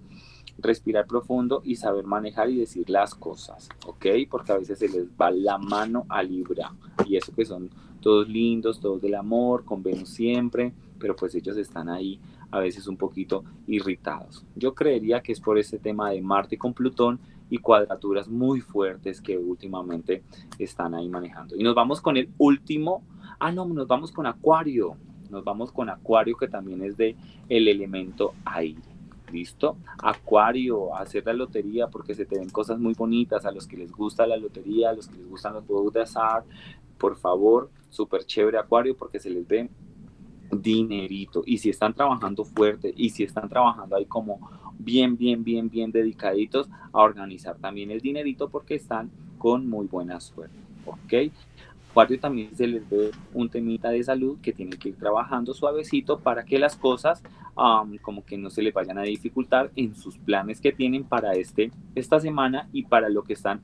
respirar profundo y saber manejar y decir las cosas, ¿ok? Porque a veces se les va la mano a Libra y eso que son todos lindos, todos del amor, con Venus siempre, pero pues ellos están ahí a veces un poquito irritados. Yo creería que es por ese tema de Marte con Plutón y cuadraturas muy fuertes que últimamente están ahí manejando. Y nos vamos con el último, ah no, nos vamos con Acuario, nos vamos con Acuario que también es de el elemento aire. ¿Listo? Acuario, hacer la lotería porque se te ven cosas muy bonitas a los que les gusta la lotería, a los que les gustan los juegos de azar. Por favor, súper chévere Acuario porque se les ve dinerito. Y si están trabajando fuerte y si están trabajando ahí como bien, bien, bien, bien dedicaditos a organizar también el dinerito porque están con muy buena suerte. ¿Ok? Acuario también se les ve un temita de salud que tienen que ir trabajando suavecito para que las cosas como que no se les vayan a dificultar en sus planes que tienen para este, esta semana y para lo que están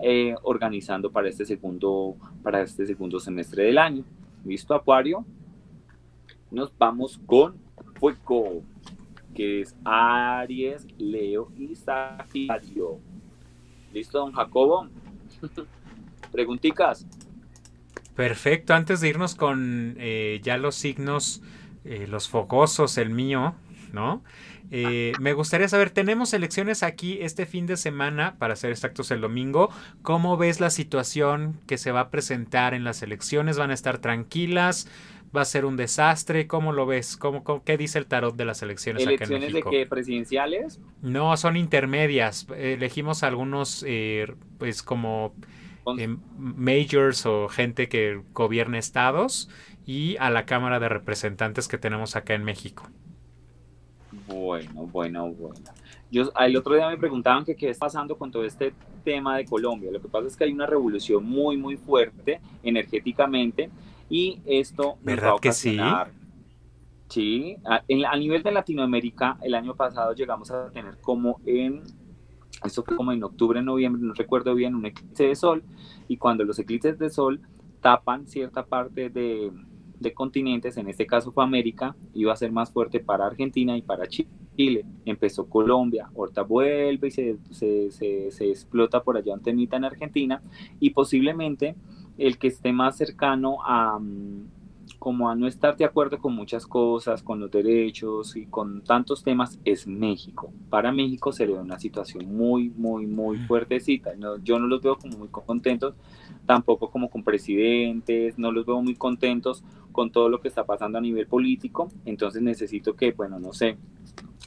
eh, organizando para este, segundo, para este segundo semestre del año. ¿Listo, Acuario? Nos vamos con Fuego, que es Aries, Leo y Sagitario. ¿Listo, don Jacobo? Pregunticas. Perfecto, antes de irnos con eh, ya los signos, eh, los fogosos, el mío, ¿no? Eh, me gustaría saber, tenemos elecciones aquí este fin de semana, para ser exactos el domingo. ¿Cómo ves la situación que se va a presentar en las elecciones? ¿Van a estar tranquilas? ¿Va a ser un desastre? ¿Cómo lo ves? ¿Cómo, qué dice el tarot de las elecciones? ¿Elecciones de qué? ¿Presidenciales? No, son intermedias. Elegimos algunos, pues como majors o gente que gobierne estados y a la Cámara de Representantes que tenemos acá en México. Bueno, bueno, bueno. Yo, el otro día me preguntaban que qué está pasando con todo este tema de Colombia. Lo que pasa es que hay una revolución muy, muy fuerte energéticamente y esto ¿Verdad va a que sí? Sí, a, a nivel de Latinoamérica, el año pasado llegamos a tener como en esto fue como en octubre, noviembre, no recuerdo bien, un eclipse de sol. Y cuando los eclipses de sol tapan cierta parte de, continentes, en este caso fue América, iba a ser más fuerte para Argentina y para Chile. Empezó Colombia, ahorita vuelve y se, se, explota por allá un temita en Argentina y posiblemente el que esté más cercano a, mm, como a no estar de acuerdo con muchas cosas, con los derechos y con tantos temas, es México. Para México sería una situación muy, muy, muy fuertecita. yo no los veo como muy contentos, tampoco como con presidentes, no los veo muy contentos con todo lo que está pasando a nivel político. Entonces necesito que, bueno, no sé,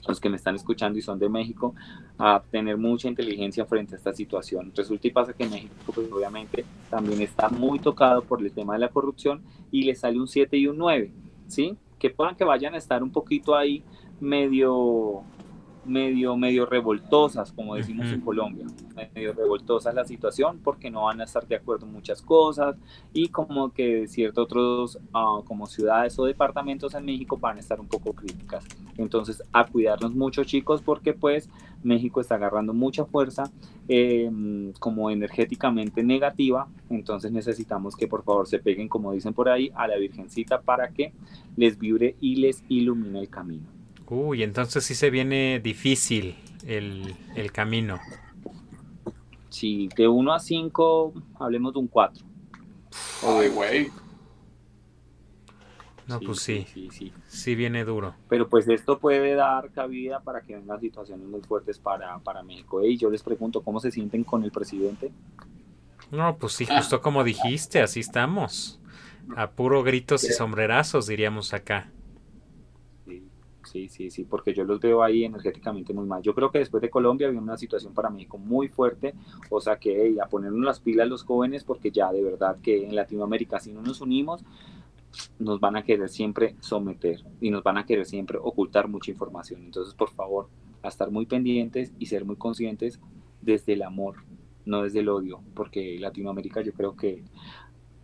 los que me están escuchando y son de México, a tener mucha inteligencia frente a esta situación. Resulta y pasa que México, pues obviamente, también está muy tocado por el tema de la corrupción y le sale un 7 y un 9, ¿sí? Que puedan que vayan a estar un poquito ahí medio medio, medio revoltosas, como decimos en Colombia, medio revoltosas la situación porque no van a estar de acuerdo en muchas cosas y como que ciertos otros ah, como ciudades o departamentos en México van a estar un poco críticas. Entonces a cuidarnos mucho chicos porque pues México está agarrando mucha fuerza em, como energéticamente negativa, entonces necesitamos que por favor se peguen como dicen por ahí a la Virgencita para que les vibre y les ilumine el camino. Uy, entonces sí se viene difícil el, camino. Sí, de 1 a 5, hablemos de un 4. Ay, güey. No, pues sí, sí, sí. Sí viene duro. Pero pues esto puede dar cabida para que vengan situaciones muy fuertes para, para México. Y yo les pregunto, ¿cómo se sienten con el presidente? No, pues sí, justo como dijiste, así estamos. A puro gritos y sombrerazos, diríamos acá. Sí, sí, sí, porque yo los veo ahí energéticamente muy mal. Yo creo que después de Colombia había una situación para México muy fuerte, o sea que a ponernos las pilas los jóvenes, porque ya de verdad que en Latinoamérica si no nos unimos, nos van a querer siempre someter y nos van a querer siempre ocultar mucha información. Entonces, por favor, a estar muy pendientes y ser muy conscientes desde el amor, no desde el odio, porque Latinoamérica yo creo que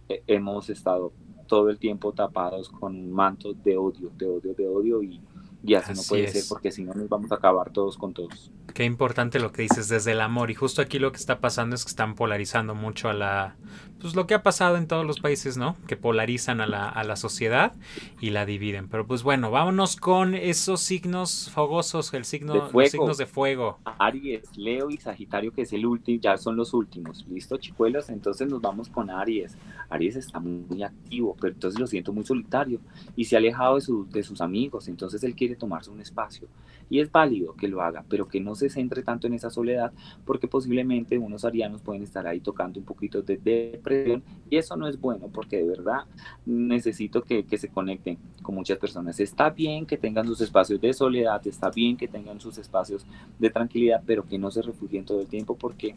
eh, hemos estado todo el tiempo tapados con mantos de odio, de odio, de odio y y así, no puede ser porque si no nos vamos a acabar todos con todos. Qué importante lo que dices desde el amor y justo aquí lo que está pasando es que están polarizando mucho a la pues lo que ha pasado en todos los países, ¿no? Que polarizan a la, a la sociedad y la dividen. Pero pues bueno, vámonos con esos signos fogosos, el signo, los signos de fuego. Aries, Leo y Sagitario, que es el último, ya son los últimos. ¿Listo, chicuelos? Entonces nos vamos con Aries. Aries está muy, activo, pero entonces lo siento muy solitario y se ha alejado de, de sus amigos. Entonces él quiere tomarse un espacio. Y es válido que lo haga, pero que no se centre tanto en esa soledad, porque posiblemente unos arianos pueden estar ahí tocando un poquito de depresión y eso no es bueno porque de verdad necesito que, que se conecten con muchas personas. Está bien que tengan sus espacios de soledad, está bien que tengan sus espacios de tranquilidad, pero que no se refugien todo el tiempo porque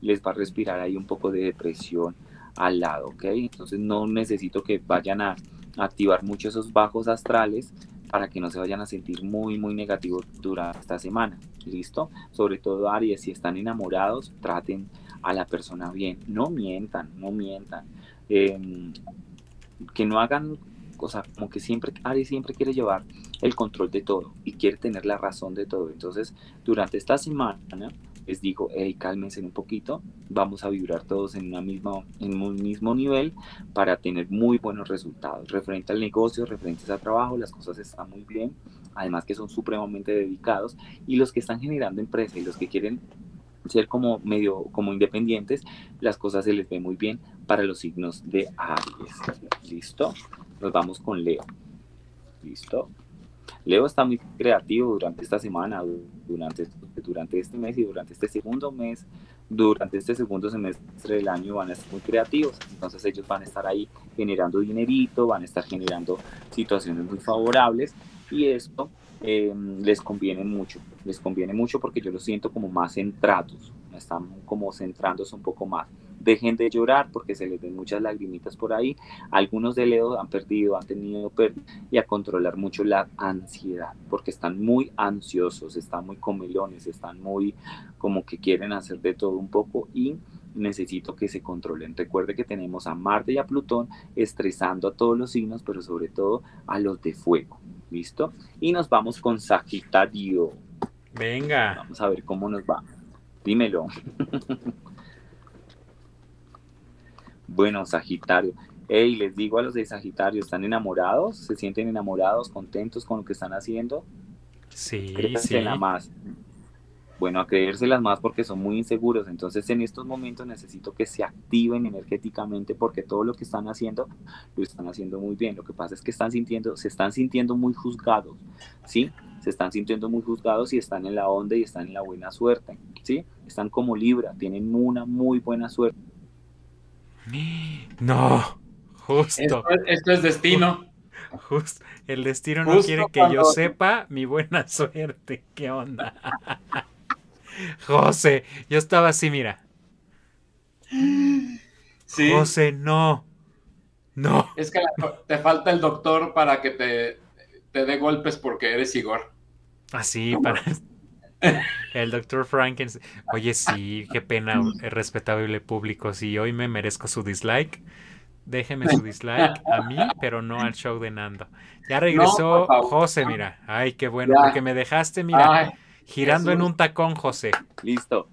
les va a respirar ahí un poco de depresión al lado, ¿ok? Entonces no necesito que vayan a activar mucho esos bajos astrales para que no se vayan a sentir muy, muy negativos durante esta semana. ¿Listo? Sobre todo Aries, si están enamorados, traten a la persona bien. No mientan, no mientan. Em, que no hagan, o sea, como que siempre, Aries siempre quiere llevar el control de todo y quiere tener la razón de todo. Entonces, durante esta semana, les digo, hey, cálmense un poquito, vamos a vibrar todos en, en un mismo nivel para tener muy buenos resultados. Referente al negocio, referentes al trabajo, las cosas están muy bien, además que son supremamente dedicados y los que están generando empresa y los que quieren ser como medio como independientes, las cosas se les ve muy bien para los signos de Aries. ¿Listo? Nos vamos con Leo. ¿Listo? Leo está muy creativo durante esta semana, durante, durante este mes y durante este segundo mes, durante este segundo semestre del año van a estar muy creativos. Entonces ellos van a estar ahí generando dinerito, van a estar generando situaciones muy favorables y esto eh, les conviene mucho, les conviene mucho porque yo los siento como más centrados, están como centrándose un poco más. Dejen de llorar porque se les ven muchas lagrimitas por ahí. Algunos de Leo han perdido, han tenido pérdida y a controlar mucho la ansiedad porque están muy ansiosos, están muy comelones, están muy como que quieren hacer de todo un poco y necesito que se controlen. Recuerde que tenemos a Marte y a Plutón estresando a todos los signos, pero sobre todo a los de fuego. ¿Listo? Y nos vamos con Sagitario. Venga. Vamos a ver cómo nos va. Dímelo. bueno, Sagitario. Hey, les digo a los de Sagitario, ¿están enamorados? ¿Se sienten enamorados, contentos con lo que están haciendo? Sí, sí. Nada más bueno, a creérselas más porque son muy inseguros. Entonces en estos momentos necesito que se activen energéticamente porque todo lo que están haciendo lo están haciendo muy bien. Lo que pasa es que están sintiendo, se están sintiendo muy juzgados, ¿sí? Se están sintiendo muy juzgados y están en la onda y están en la buena suerte, ¿sí? Están como Libra, tienen una muy buena suerte. No, justo. Esto, es destino. Justo, el destino no quiere que yo sepa mi buena suerte. ¿Qué onda? José, yo estaba así, mira. Sí. José, no. No. Es que te falta el doctor para que te, te dé golpes porque eres Igor. Así, para. El doctor Frankenstein. Oye, sí, qué pena, respetable público. Si hoy me merezco su dislike, déjeme su dislike a mí, pero no al show de Nando. Ya regresó José, mira. Ay, qué bueno, porque me dejaste, mira. Girando en un tacón, José. Listo.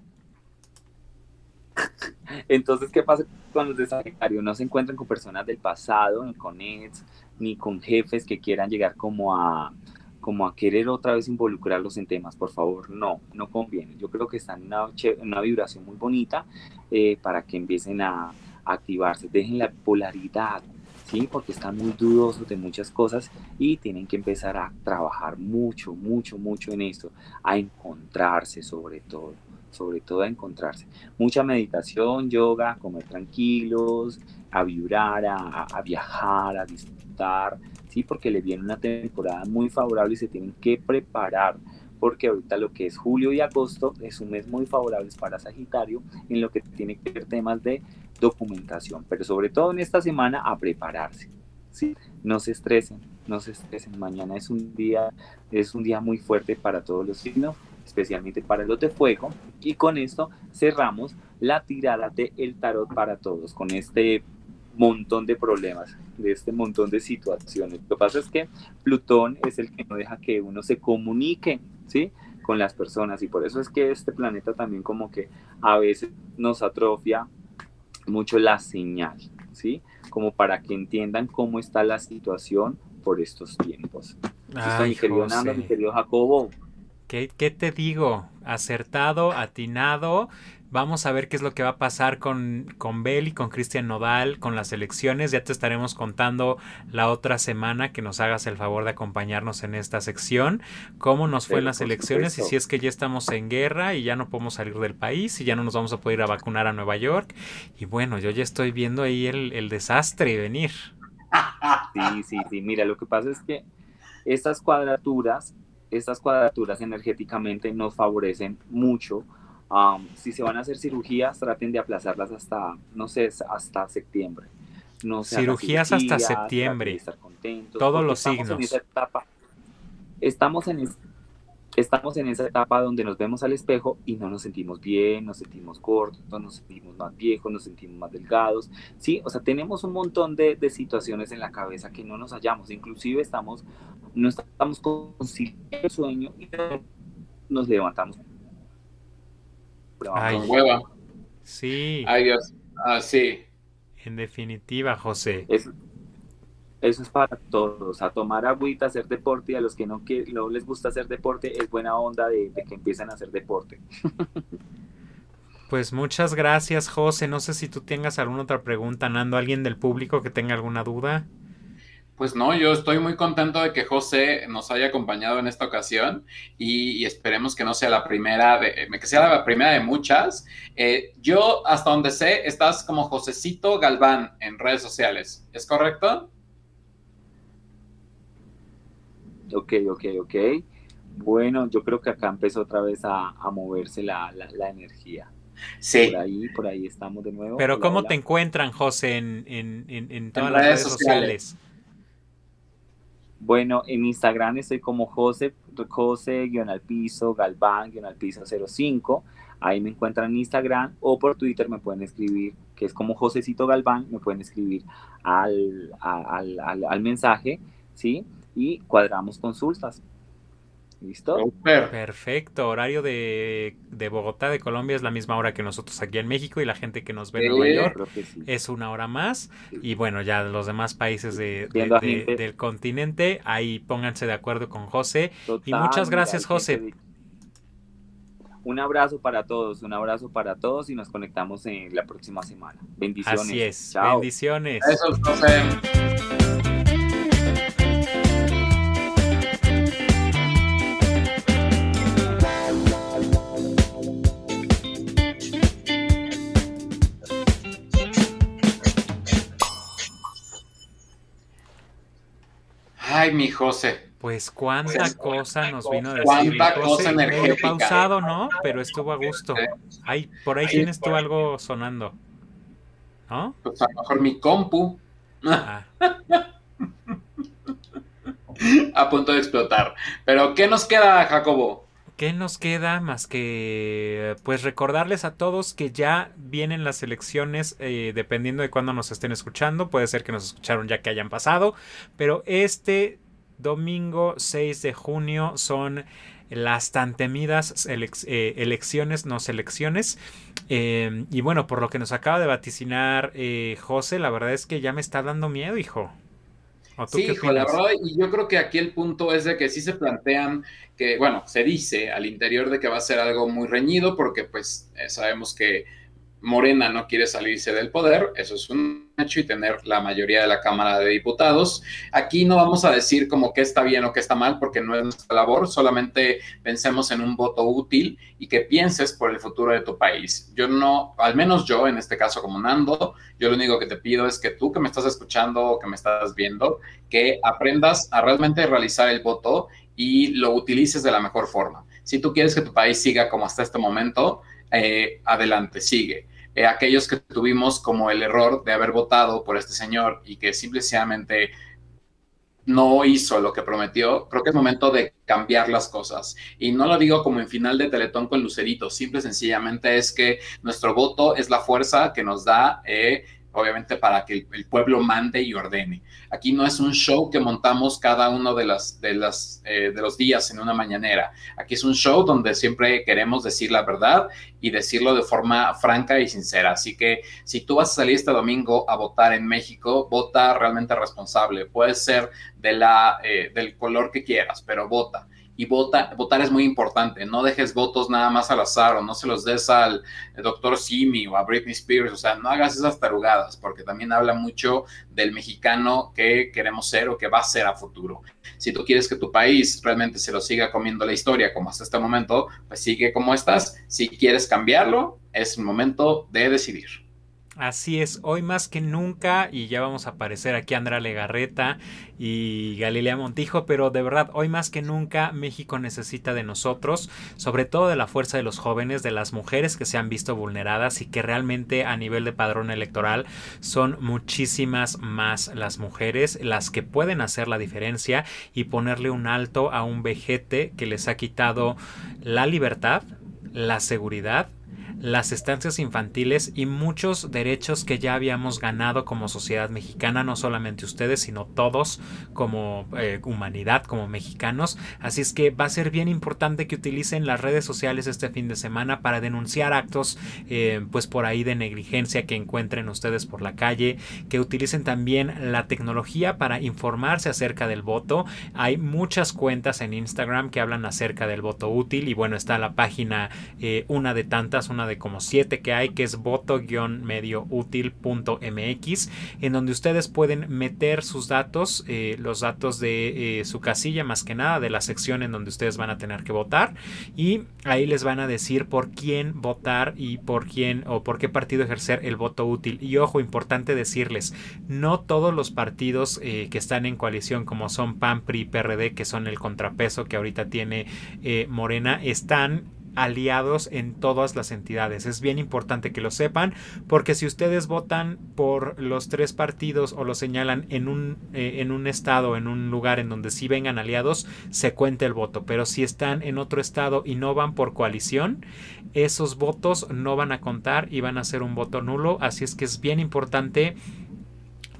Entonces, ¿qué pasa con los de Sagitario? No se encuentran con personas del pasado, ni con ex, ni con jefes que quieran llegar como a, como a querer otra vez involucrarlos en temas, por favor, no, no conviene. Yo creo que están en una, vibración muy bonita eh, para que empiecen a, activarse. Dejen la polaridad, ¿sí? Porque están muy dudosos de muchas cosas y tienen que empezar a trabajar mucho, mucho, mucho en esto, a encontrarse sobre todo, sobre todo a encontrarse. Mucha meditación, yoga, comer tranquilos, a vibrar, a, a viajar, a disfrutar, ¿sí? Porque le viene una temporada muy favorable y se tienen que preparar porque ahorita lo que es julio y agosto es un mes muy favorable para Sagitario en lo que tiene que ver temas de documentación, pero sobre todo en esta semana a prepararse. ¿sí? No se estresen, no se estresen. Mañana es un día, es un día muy fuerte para todos los signos, especialmente para los de fuego. Y con esto cerramos la tirada de el tarot para todos, con este montón de problemas, de este montón de situaciones. Lo que pasa es que Plutón es el que no deja que uno se comunique, ¿sí? Con las personas y por eso es que este planeta también como que a veces nos atrofia mucho la señal, ¿sí? Como para que entiendan cómo está la situación por estos tiempos. Ay, mi querido Nando, mi querido Jacobo. ¿Qué, ¿Qué te digo? Acertado, atinado Vamos a ver qué es lo que va a pasar con, con Bel y con Cristian Nodal, con las elecciones. Ya te estaremos contando la otra semana que nos hagas el favor de acompañarnos en esta sección. Cómo nos fue en las elecciones y si es que ya estamos en guerra y ya no podemos salir del país y ya no nos vamos a poder ir a vacunar a Nueva York. Y bueno, yo ya estoy viendo ahí el, el desastre venir. Sí, sí, sí. Mira, lo que pasa es que estas cuadraturas, estas cuadraturas energéticamente nos favorecen mucho si se van a hacer cirugías, traten de aplazarlas hasta, no sé, hasta septiembre. No cirugías, hasta septiembre. Todos los signos. Estamos en, estamos en esa etapa donde nos vemos al espejo y no nos sentimos bien, nos sentimos cortos, nos sentimos más viejos, nos sentimos más delgados. Sí, o sea, tenemos un montón de, de situaciones en la cabeza que no nos hallamos. Inclusive estamos, no estamos con el sueño y nos levantamos Ay, hueva. Sí. Ay, Dios. Ah, sí. En definitiva, José. Eso, eso es para todos. A tomar agüita, hacer deporte y a los que no, que, no les gusta hacer deporte, es buena onda de, de que empiecen a hacer deporte. Pues muchas gracias, José. No sé si tú tengas alguna otra pregunta, Nando. ¿Alguien del público que tenga alguna duda? Pues no, yo estoy muy contento de que José nos haya acompañado en esta ocasión y, esperemos que no sea la primera, de, que sea la primera de muchas. Eh, yo, hasta donde sé, estás como Josecito Galván en redes sociales, ¿es correcto? Ok, ok, ok. Bueno, yo creo que acá empezó otra vez a, moverse la, energía. Sí. Por ahí, por ahí estamos de nuevo. Pero ¿cómo te encuentran, José, en, todas las redes sociales? Bueno, en Instagram estoy como José, José al piso, Galván, al piso 05. Ahí me encuentran en Instagram o por Twitter me pueden escribir, que es como Josecito Galván, me pueden escribir al, al, al, al mensaje, ¿sí? Y cuadramos consultas. ¿Listo? Perfecto. Horario de, Bogotá, de Colombia, es la misma hora que nosotros aquí en México y la gente que nos ve en Nueva York es una hora más. Y bueno, ya los demás países de, del continente, ahí pónganse de acuerdo con José. y muchas gracias, José. Un abrazo para todos, un abrazo para todos y nos conectamos en la próxima semana. Bendiciones. Así es. Bendiciones. Eso, José. Mi José. Pues cuánta cosa nos vino a decir. Cuánta cosa Medio pausado, ¿no? Pero estuvo a gusto. Ay, por ahí tienes tú algo sonando. ¿No? Pues a lo mejor mi compu. Ah. a punto de explotar. Pero, ¿qué nos queda, Jacobo? ¿Qué nos queda más que pues recordarles a todos que ya vienen las elecciones eh, dependiendo de cuándo nos estén escuchando? Puede ser que nos escucharon ya que hayan pasado, pero este domingo 6 de junio son las tan temidas eh, elecciones, no selecciones. Em, y bueno, por lo que nos acaba de vaticinar eh, José, la verdad es que ya me está dando miedo, hijo. Sí, hijo, la verdad, y yo creo que aquí el punto es de que sí se plantean que, bueno, se dice al interior de que va a ser algo muy reñido porque pues eh, sabemos que Morena no quiere salirse del poder, eso es un y tener la mayoría de la Cámara de Diputados. Aquí no vamos a decir como que está bien o que está mal, porque no es nuestra labor, solamente pensemos en un voto útil y que pienses por el futuro de tu país. Yo no, al menos yo, en este caso como Nando, yo lo único que te pido es que tú que me estás escuchando o que me estás viendo, que aprendas a realmente realizar el voto y lo utilices de la mejor forma. Si tú quieres que tu país siga como hasta este momento, eh, adelante, sigue. Eh, aquellos que tuvimos como el error de haber votado por este señor y que simplemente no hizo lo que prometió, creo que es momento de cambiar las cosas. Y no lo digo como en final de Teletón con Lucerito, simple sencillamente es que nuestro voto es la fuerza que nos da eh, obviamente para que el, pueblo mande y ordene. Aquí no es un show que montamos cada uno de, las, de, las, eh, los días en una mañanera. Aquí es un show donde siempre queremos decir la verdad y decirlo de forma franca y sincera. Así que si tú vas a salir este domingo a votar en México, vota realmente responsable. Puede ser de la, eh, del color que quieras, pero vota y vota, votar es muy importante. No dejes votos nada más al azar o no se los des al doctor Simi o a Britney Spears. O sea, no hagas esas tarugadas porque también habla mucho del mexicano que queremos ser o que va a ser a futuro. Si tú quieres que tu país realmente se lo siga comiendo la historia como hasta este momento, pues sigue como estás. Si quieres cambiarlo, es el momento de decidir. Así es, hoy más que nunca, y ya vamos a aparecer aquí Andra Legarreta y Galilea Montijo, pero de verdad, hoy más que nunca México necesita de nosotros, sobre todo de la fuerza de los jóvenes, de las mujeres que se han visto vulneradas y que realmente a nivel de padrón electoral son muchísimas más las mujeres las que pueden hacer la diferencia y ponerle un alto a un vejete que les ha quitado la libertad, la seguridad, las estancias infantiles y muchos derechos que ya habíamos ganado como sociedad mexicana, no solamente ustedes, sino todos como eh, humanidad, como mexicanos. Así es que va a ser bien importante que utilicen las redes sociales este fin de semana para denunciar actos, eh, pues por ahí de negligencia que encuentren ustedes por la calle, que utilicen también la tecnología para informarse acerca del voto. Hay muchas cuentas en Instagram que hablan acerca del voto útil y bueno, está la página, eh, una de tantas, una de de como siete que hay, que es voto-medioútil.mx, en donde ustedes pueden meter sus datos, eh, los datos de eh, su casilla, más que nada, de la sección en donde ustedes van a tener que votar, y ahí les van a decir por quién votar y por quién o por qué partido ejercer el voto útil. Y ojo, importante decirles, no todos los partidos eh, que están en coalición, como son PAN, PRI, PRD, que son el contrapeso que ahorita tiene Morena, están aliados en todas las entidades. Es bien importante que lo sepan porque si ustedes votan por los tres partidos o lo señalan en un, eh, en un estado, en un lugar en donde sí vengan aliados, se cuenta el voto. Pero si están en otro estado y no van por coalición, esos votos no van a contar y van a ser un voto nulo. Así es que es bien importante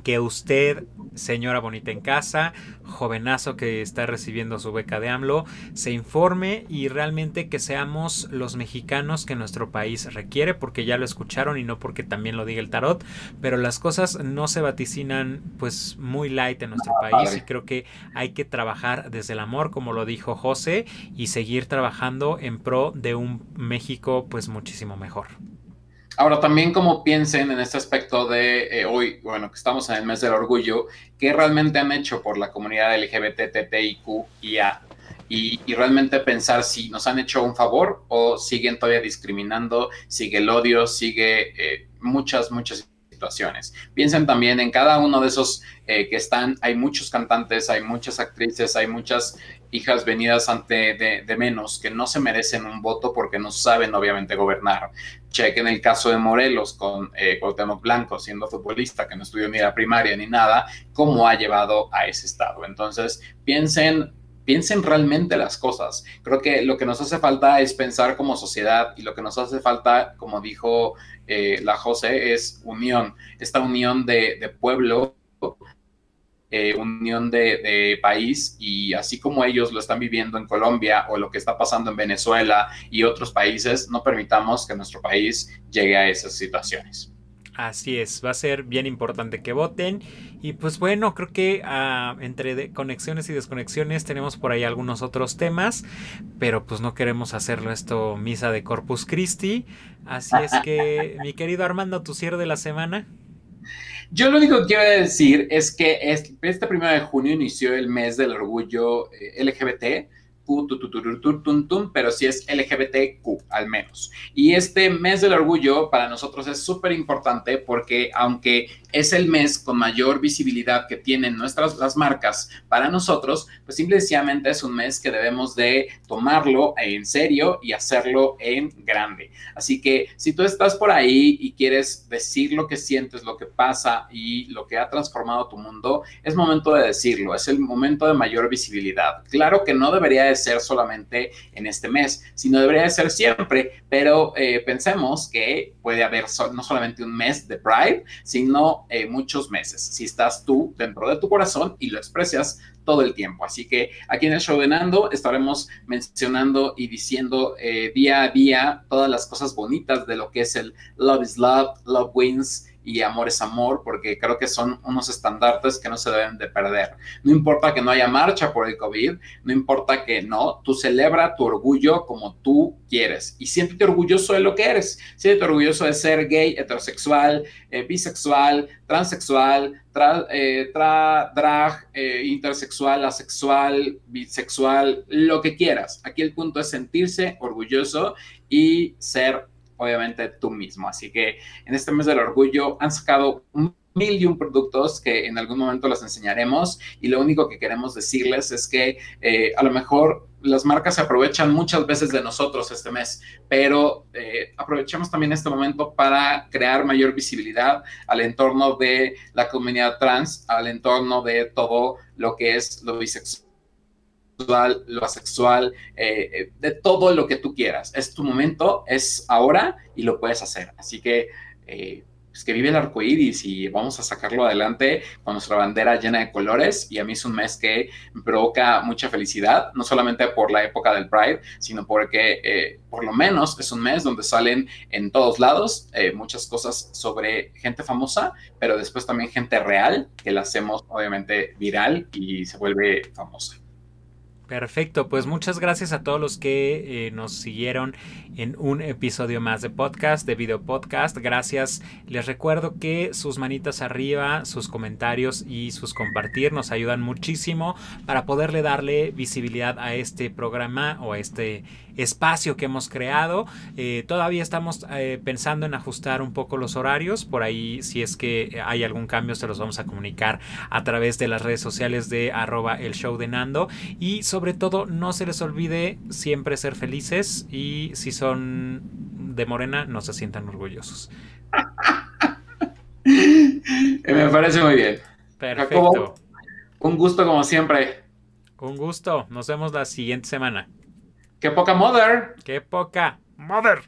que usted, señora bonita en casa, jovenazo que está recibiendo su beca de AMLO, se informe y realmente que seamos los mexicanos que nuestro país requiere, porque ya lo escucharon y no porque también lo diga el tarot, pero las cosas no se vaticinan pues muy light en nuestro país y creo que hay que trabajar desde el amor, como lo dijo José, y seguir trabajando en pro de un México pues muchísimo mejor. Ahora también como piensen en este aspecto de eh, hoy, bueno, que estamos en el mes del orgullo, ¿qué realmente han hecho por la comunidad LGBT, TTIQ y A? Y, y, realmente pensar si nos han hecho un favor o siguen todavía discriminando, sigue el odio, sigue eh, muchas, muchas situaciones. Piensen también en cada uno de esos eh, que están, hay muchos cantantes, hay muchas actrices, hay muchas hijas venidas ante de, menos que no se merecen un voto porque no saben obviamente gobernar. Chequen el caso de Morelos con eh, Cuauhtémoc Blanco siendo futbolista que no estudió ni la primaria ni nada, cómo ha llevado a ese estado. Entonces, piensen piensen realmente las cosas. Creo que lo que nos hace falta es pensar como sociedad y lo que nos hace falta, como dijo eh, la José, es unión, esta unión de, de pueblo eh, unión de, país y así como ellos lo están viviendo en Colombia o lo que está pasando en Venezuela y otros países, no permitamos que nuestro país llegue a esas situaciones. Así es, va a ser bien importante que voten. Y pues bueno, creo que ah, entre conexiones y desconexiones tenemos por ahí algunos otros temas, pero pues no queremos hacerlo esto misa de Corpus Christi. Así es que, mi querido Armando, tu cierre de la semana. Yo lo único que quiero decir es que este primero de junio inició el mes del orgullo eh, LGBT pero si es LGBTQ al menos. Y este mes del orgullo para nosotros es súper importante porque aunque es el mes con mayor visibilidad que tienen nuestras las marcas para nosotros, pues simplemente es un mes que debemos de tomarlo en serio y hacerlo en grande. Así que si tú estás por ahí y quieres decir lo que sientes, lo que pasa y lo que ha transformado tu mundo, es momento de decirlo, es el momento de mayor visibilidad. Claro que no debería de ser solamente en este mes, sino debería de ser siempre, pero eh, pensemos que puede haber no solamente un mes de Pride, sino eh, muchos meses, si estás tú dentro de tu corazón y lo expresas todo el tiempo. Así que aquí en el show de Nando estaremos mencionando y diciendo eh, día a día todas las cosas bonitas de lo que es el Love is Love, Love Wins y amor es amor, porque creo que son unos estandartes que no se deben de perder. No importa que no haya marcha por el COVID, no importa que no, tú celebra tu orgullo como tú quieres y siéntete orgulloso de lo que eres. Siéntete orgulloso de ser gay, heterosexual, eh, bisexual, transexual, eh, drag, eh, intersexual, asexual, bisexual, lo que quieras. Aquí el punto es sentirse orgulloso y ser obviamente tú mismo. Así que en este mes del orgullo han sacado un mil y un productos que en algún momento los enseñaremos y lo único que queremos decirles es que eh, a lo mejor las marcas se aprovechan muchas veces de nosotros este mes, pero eh, aprovechemos también este momento para crear mayor visibilidad al entorno de la comunidad trans, al entorno de todo lo que es lo bisexual lo asexual, eh, eh, de todo lo que tú quieras. Es tu momento, es ahora y lo puedes hacer. Así que, eh, pues que vive el arco iris y vamos a sacarlo adelante con nuestra bandera llena de colores. Y a mí es un mes que provoca mucha felicidad, no solamente por la época del Pride, sino porque por lo menos es un mes donde salen en todos lados muchas cosas sobre gente famosa, pero después también gente real que la hacemos obviamente viral y se vuelve famosa. Perfecto, pues muchas gracias a todos los que eh, nos siguieron en un episodio más de podcast, de video podcast. Gracias. Les recuerdo que sus manitas arriba, sus comentarios y sus compartir nos ayudan muchísimo para poderle darle visibilidad a este programa o a este espacio que hemos creado. Eh, todavía estamos eh, pensando en ajustar un poco los horarios. Por ahí, si es que hay algún cambio, se los vamos a comunicar a través de las redes sociales de arroba el show de Nando. Y sobre todo, no se les olvide siempre ser felices y si son de Morena, no se sientan orgullosos. Me parece muy bien. Perfecto. un gusto como siempre. Un gusto. Nos vemos la siguiente semana. ¡Qué poca mother! ¡Qué poca mother!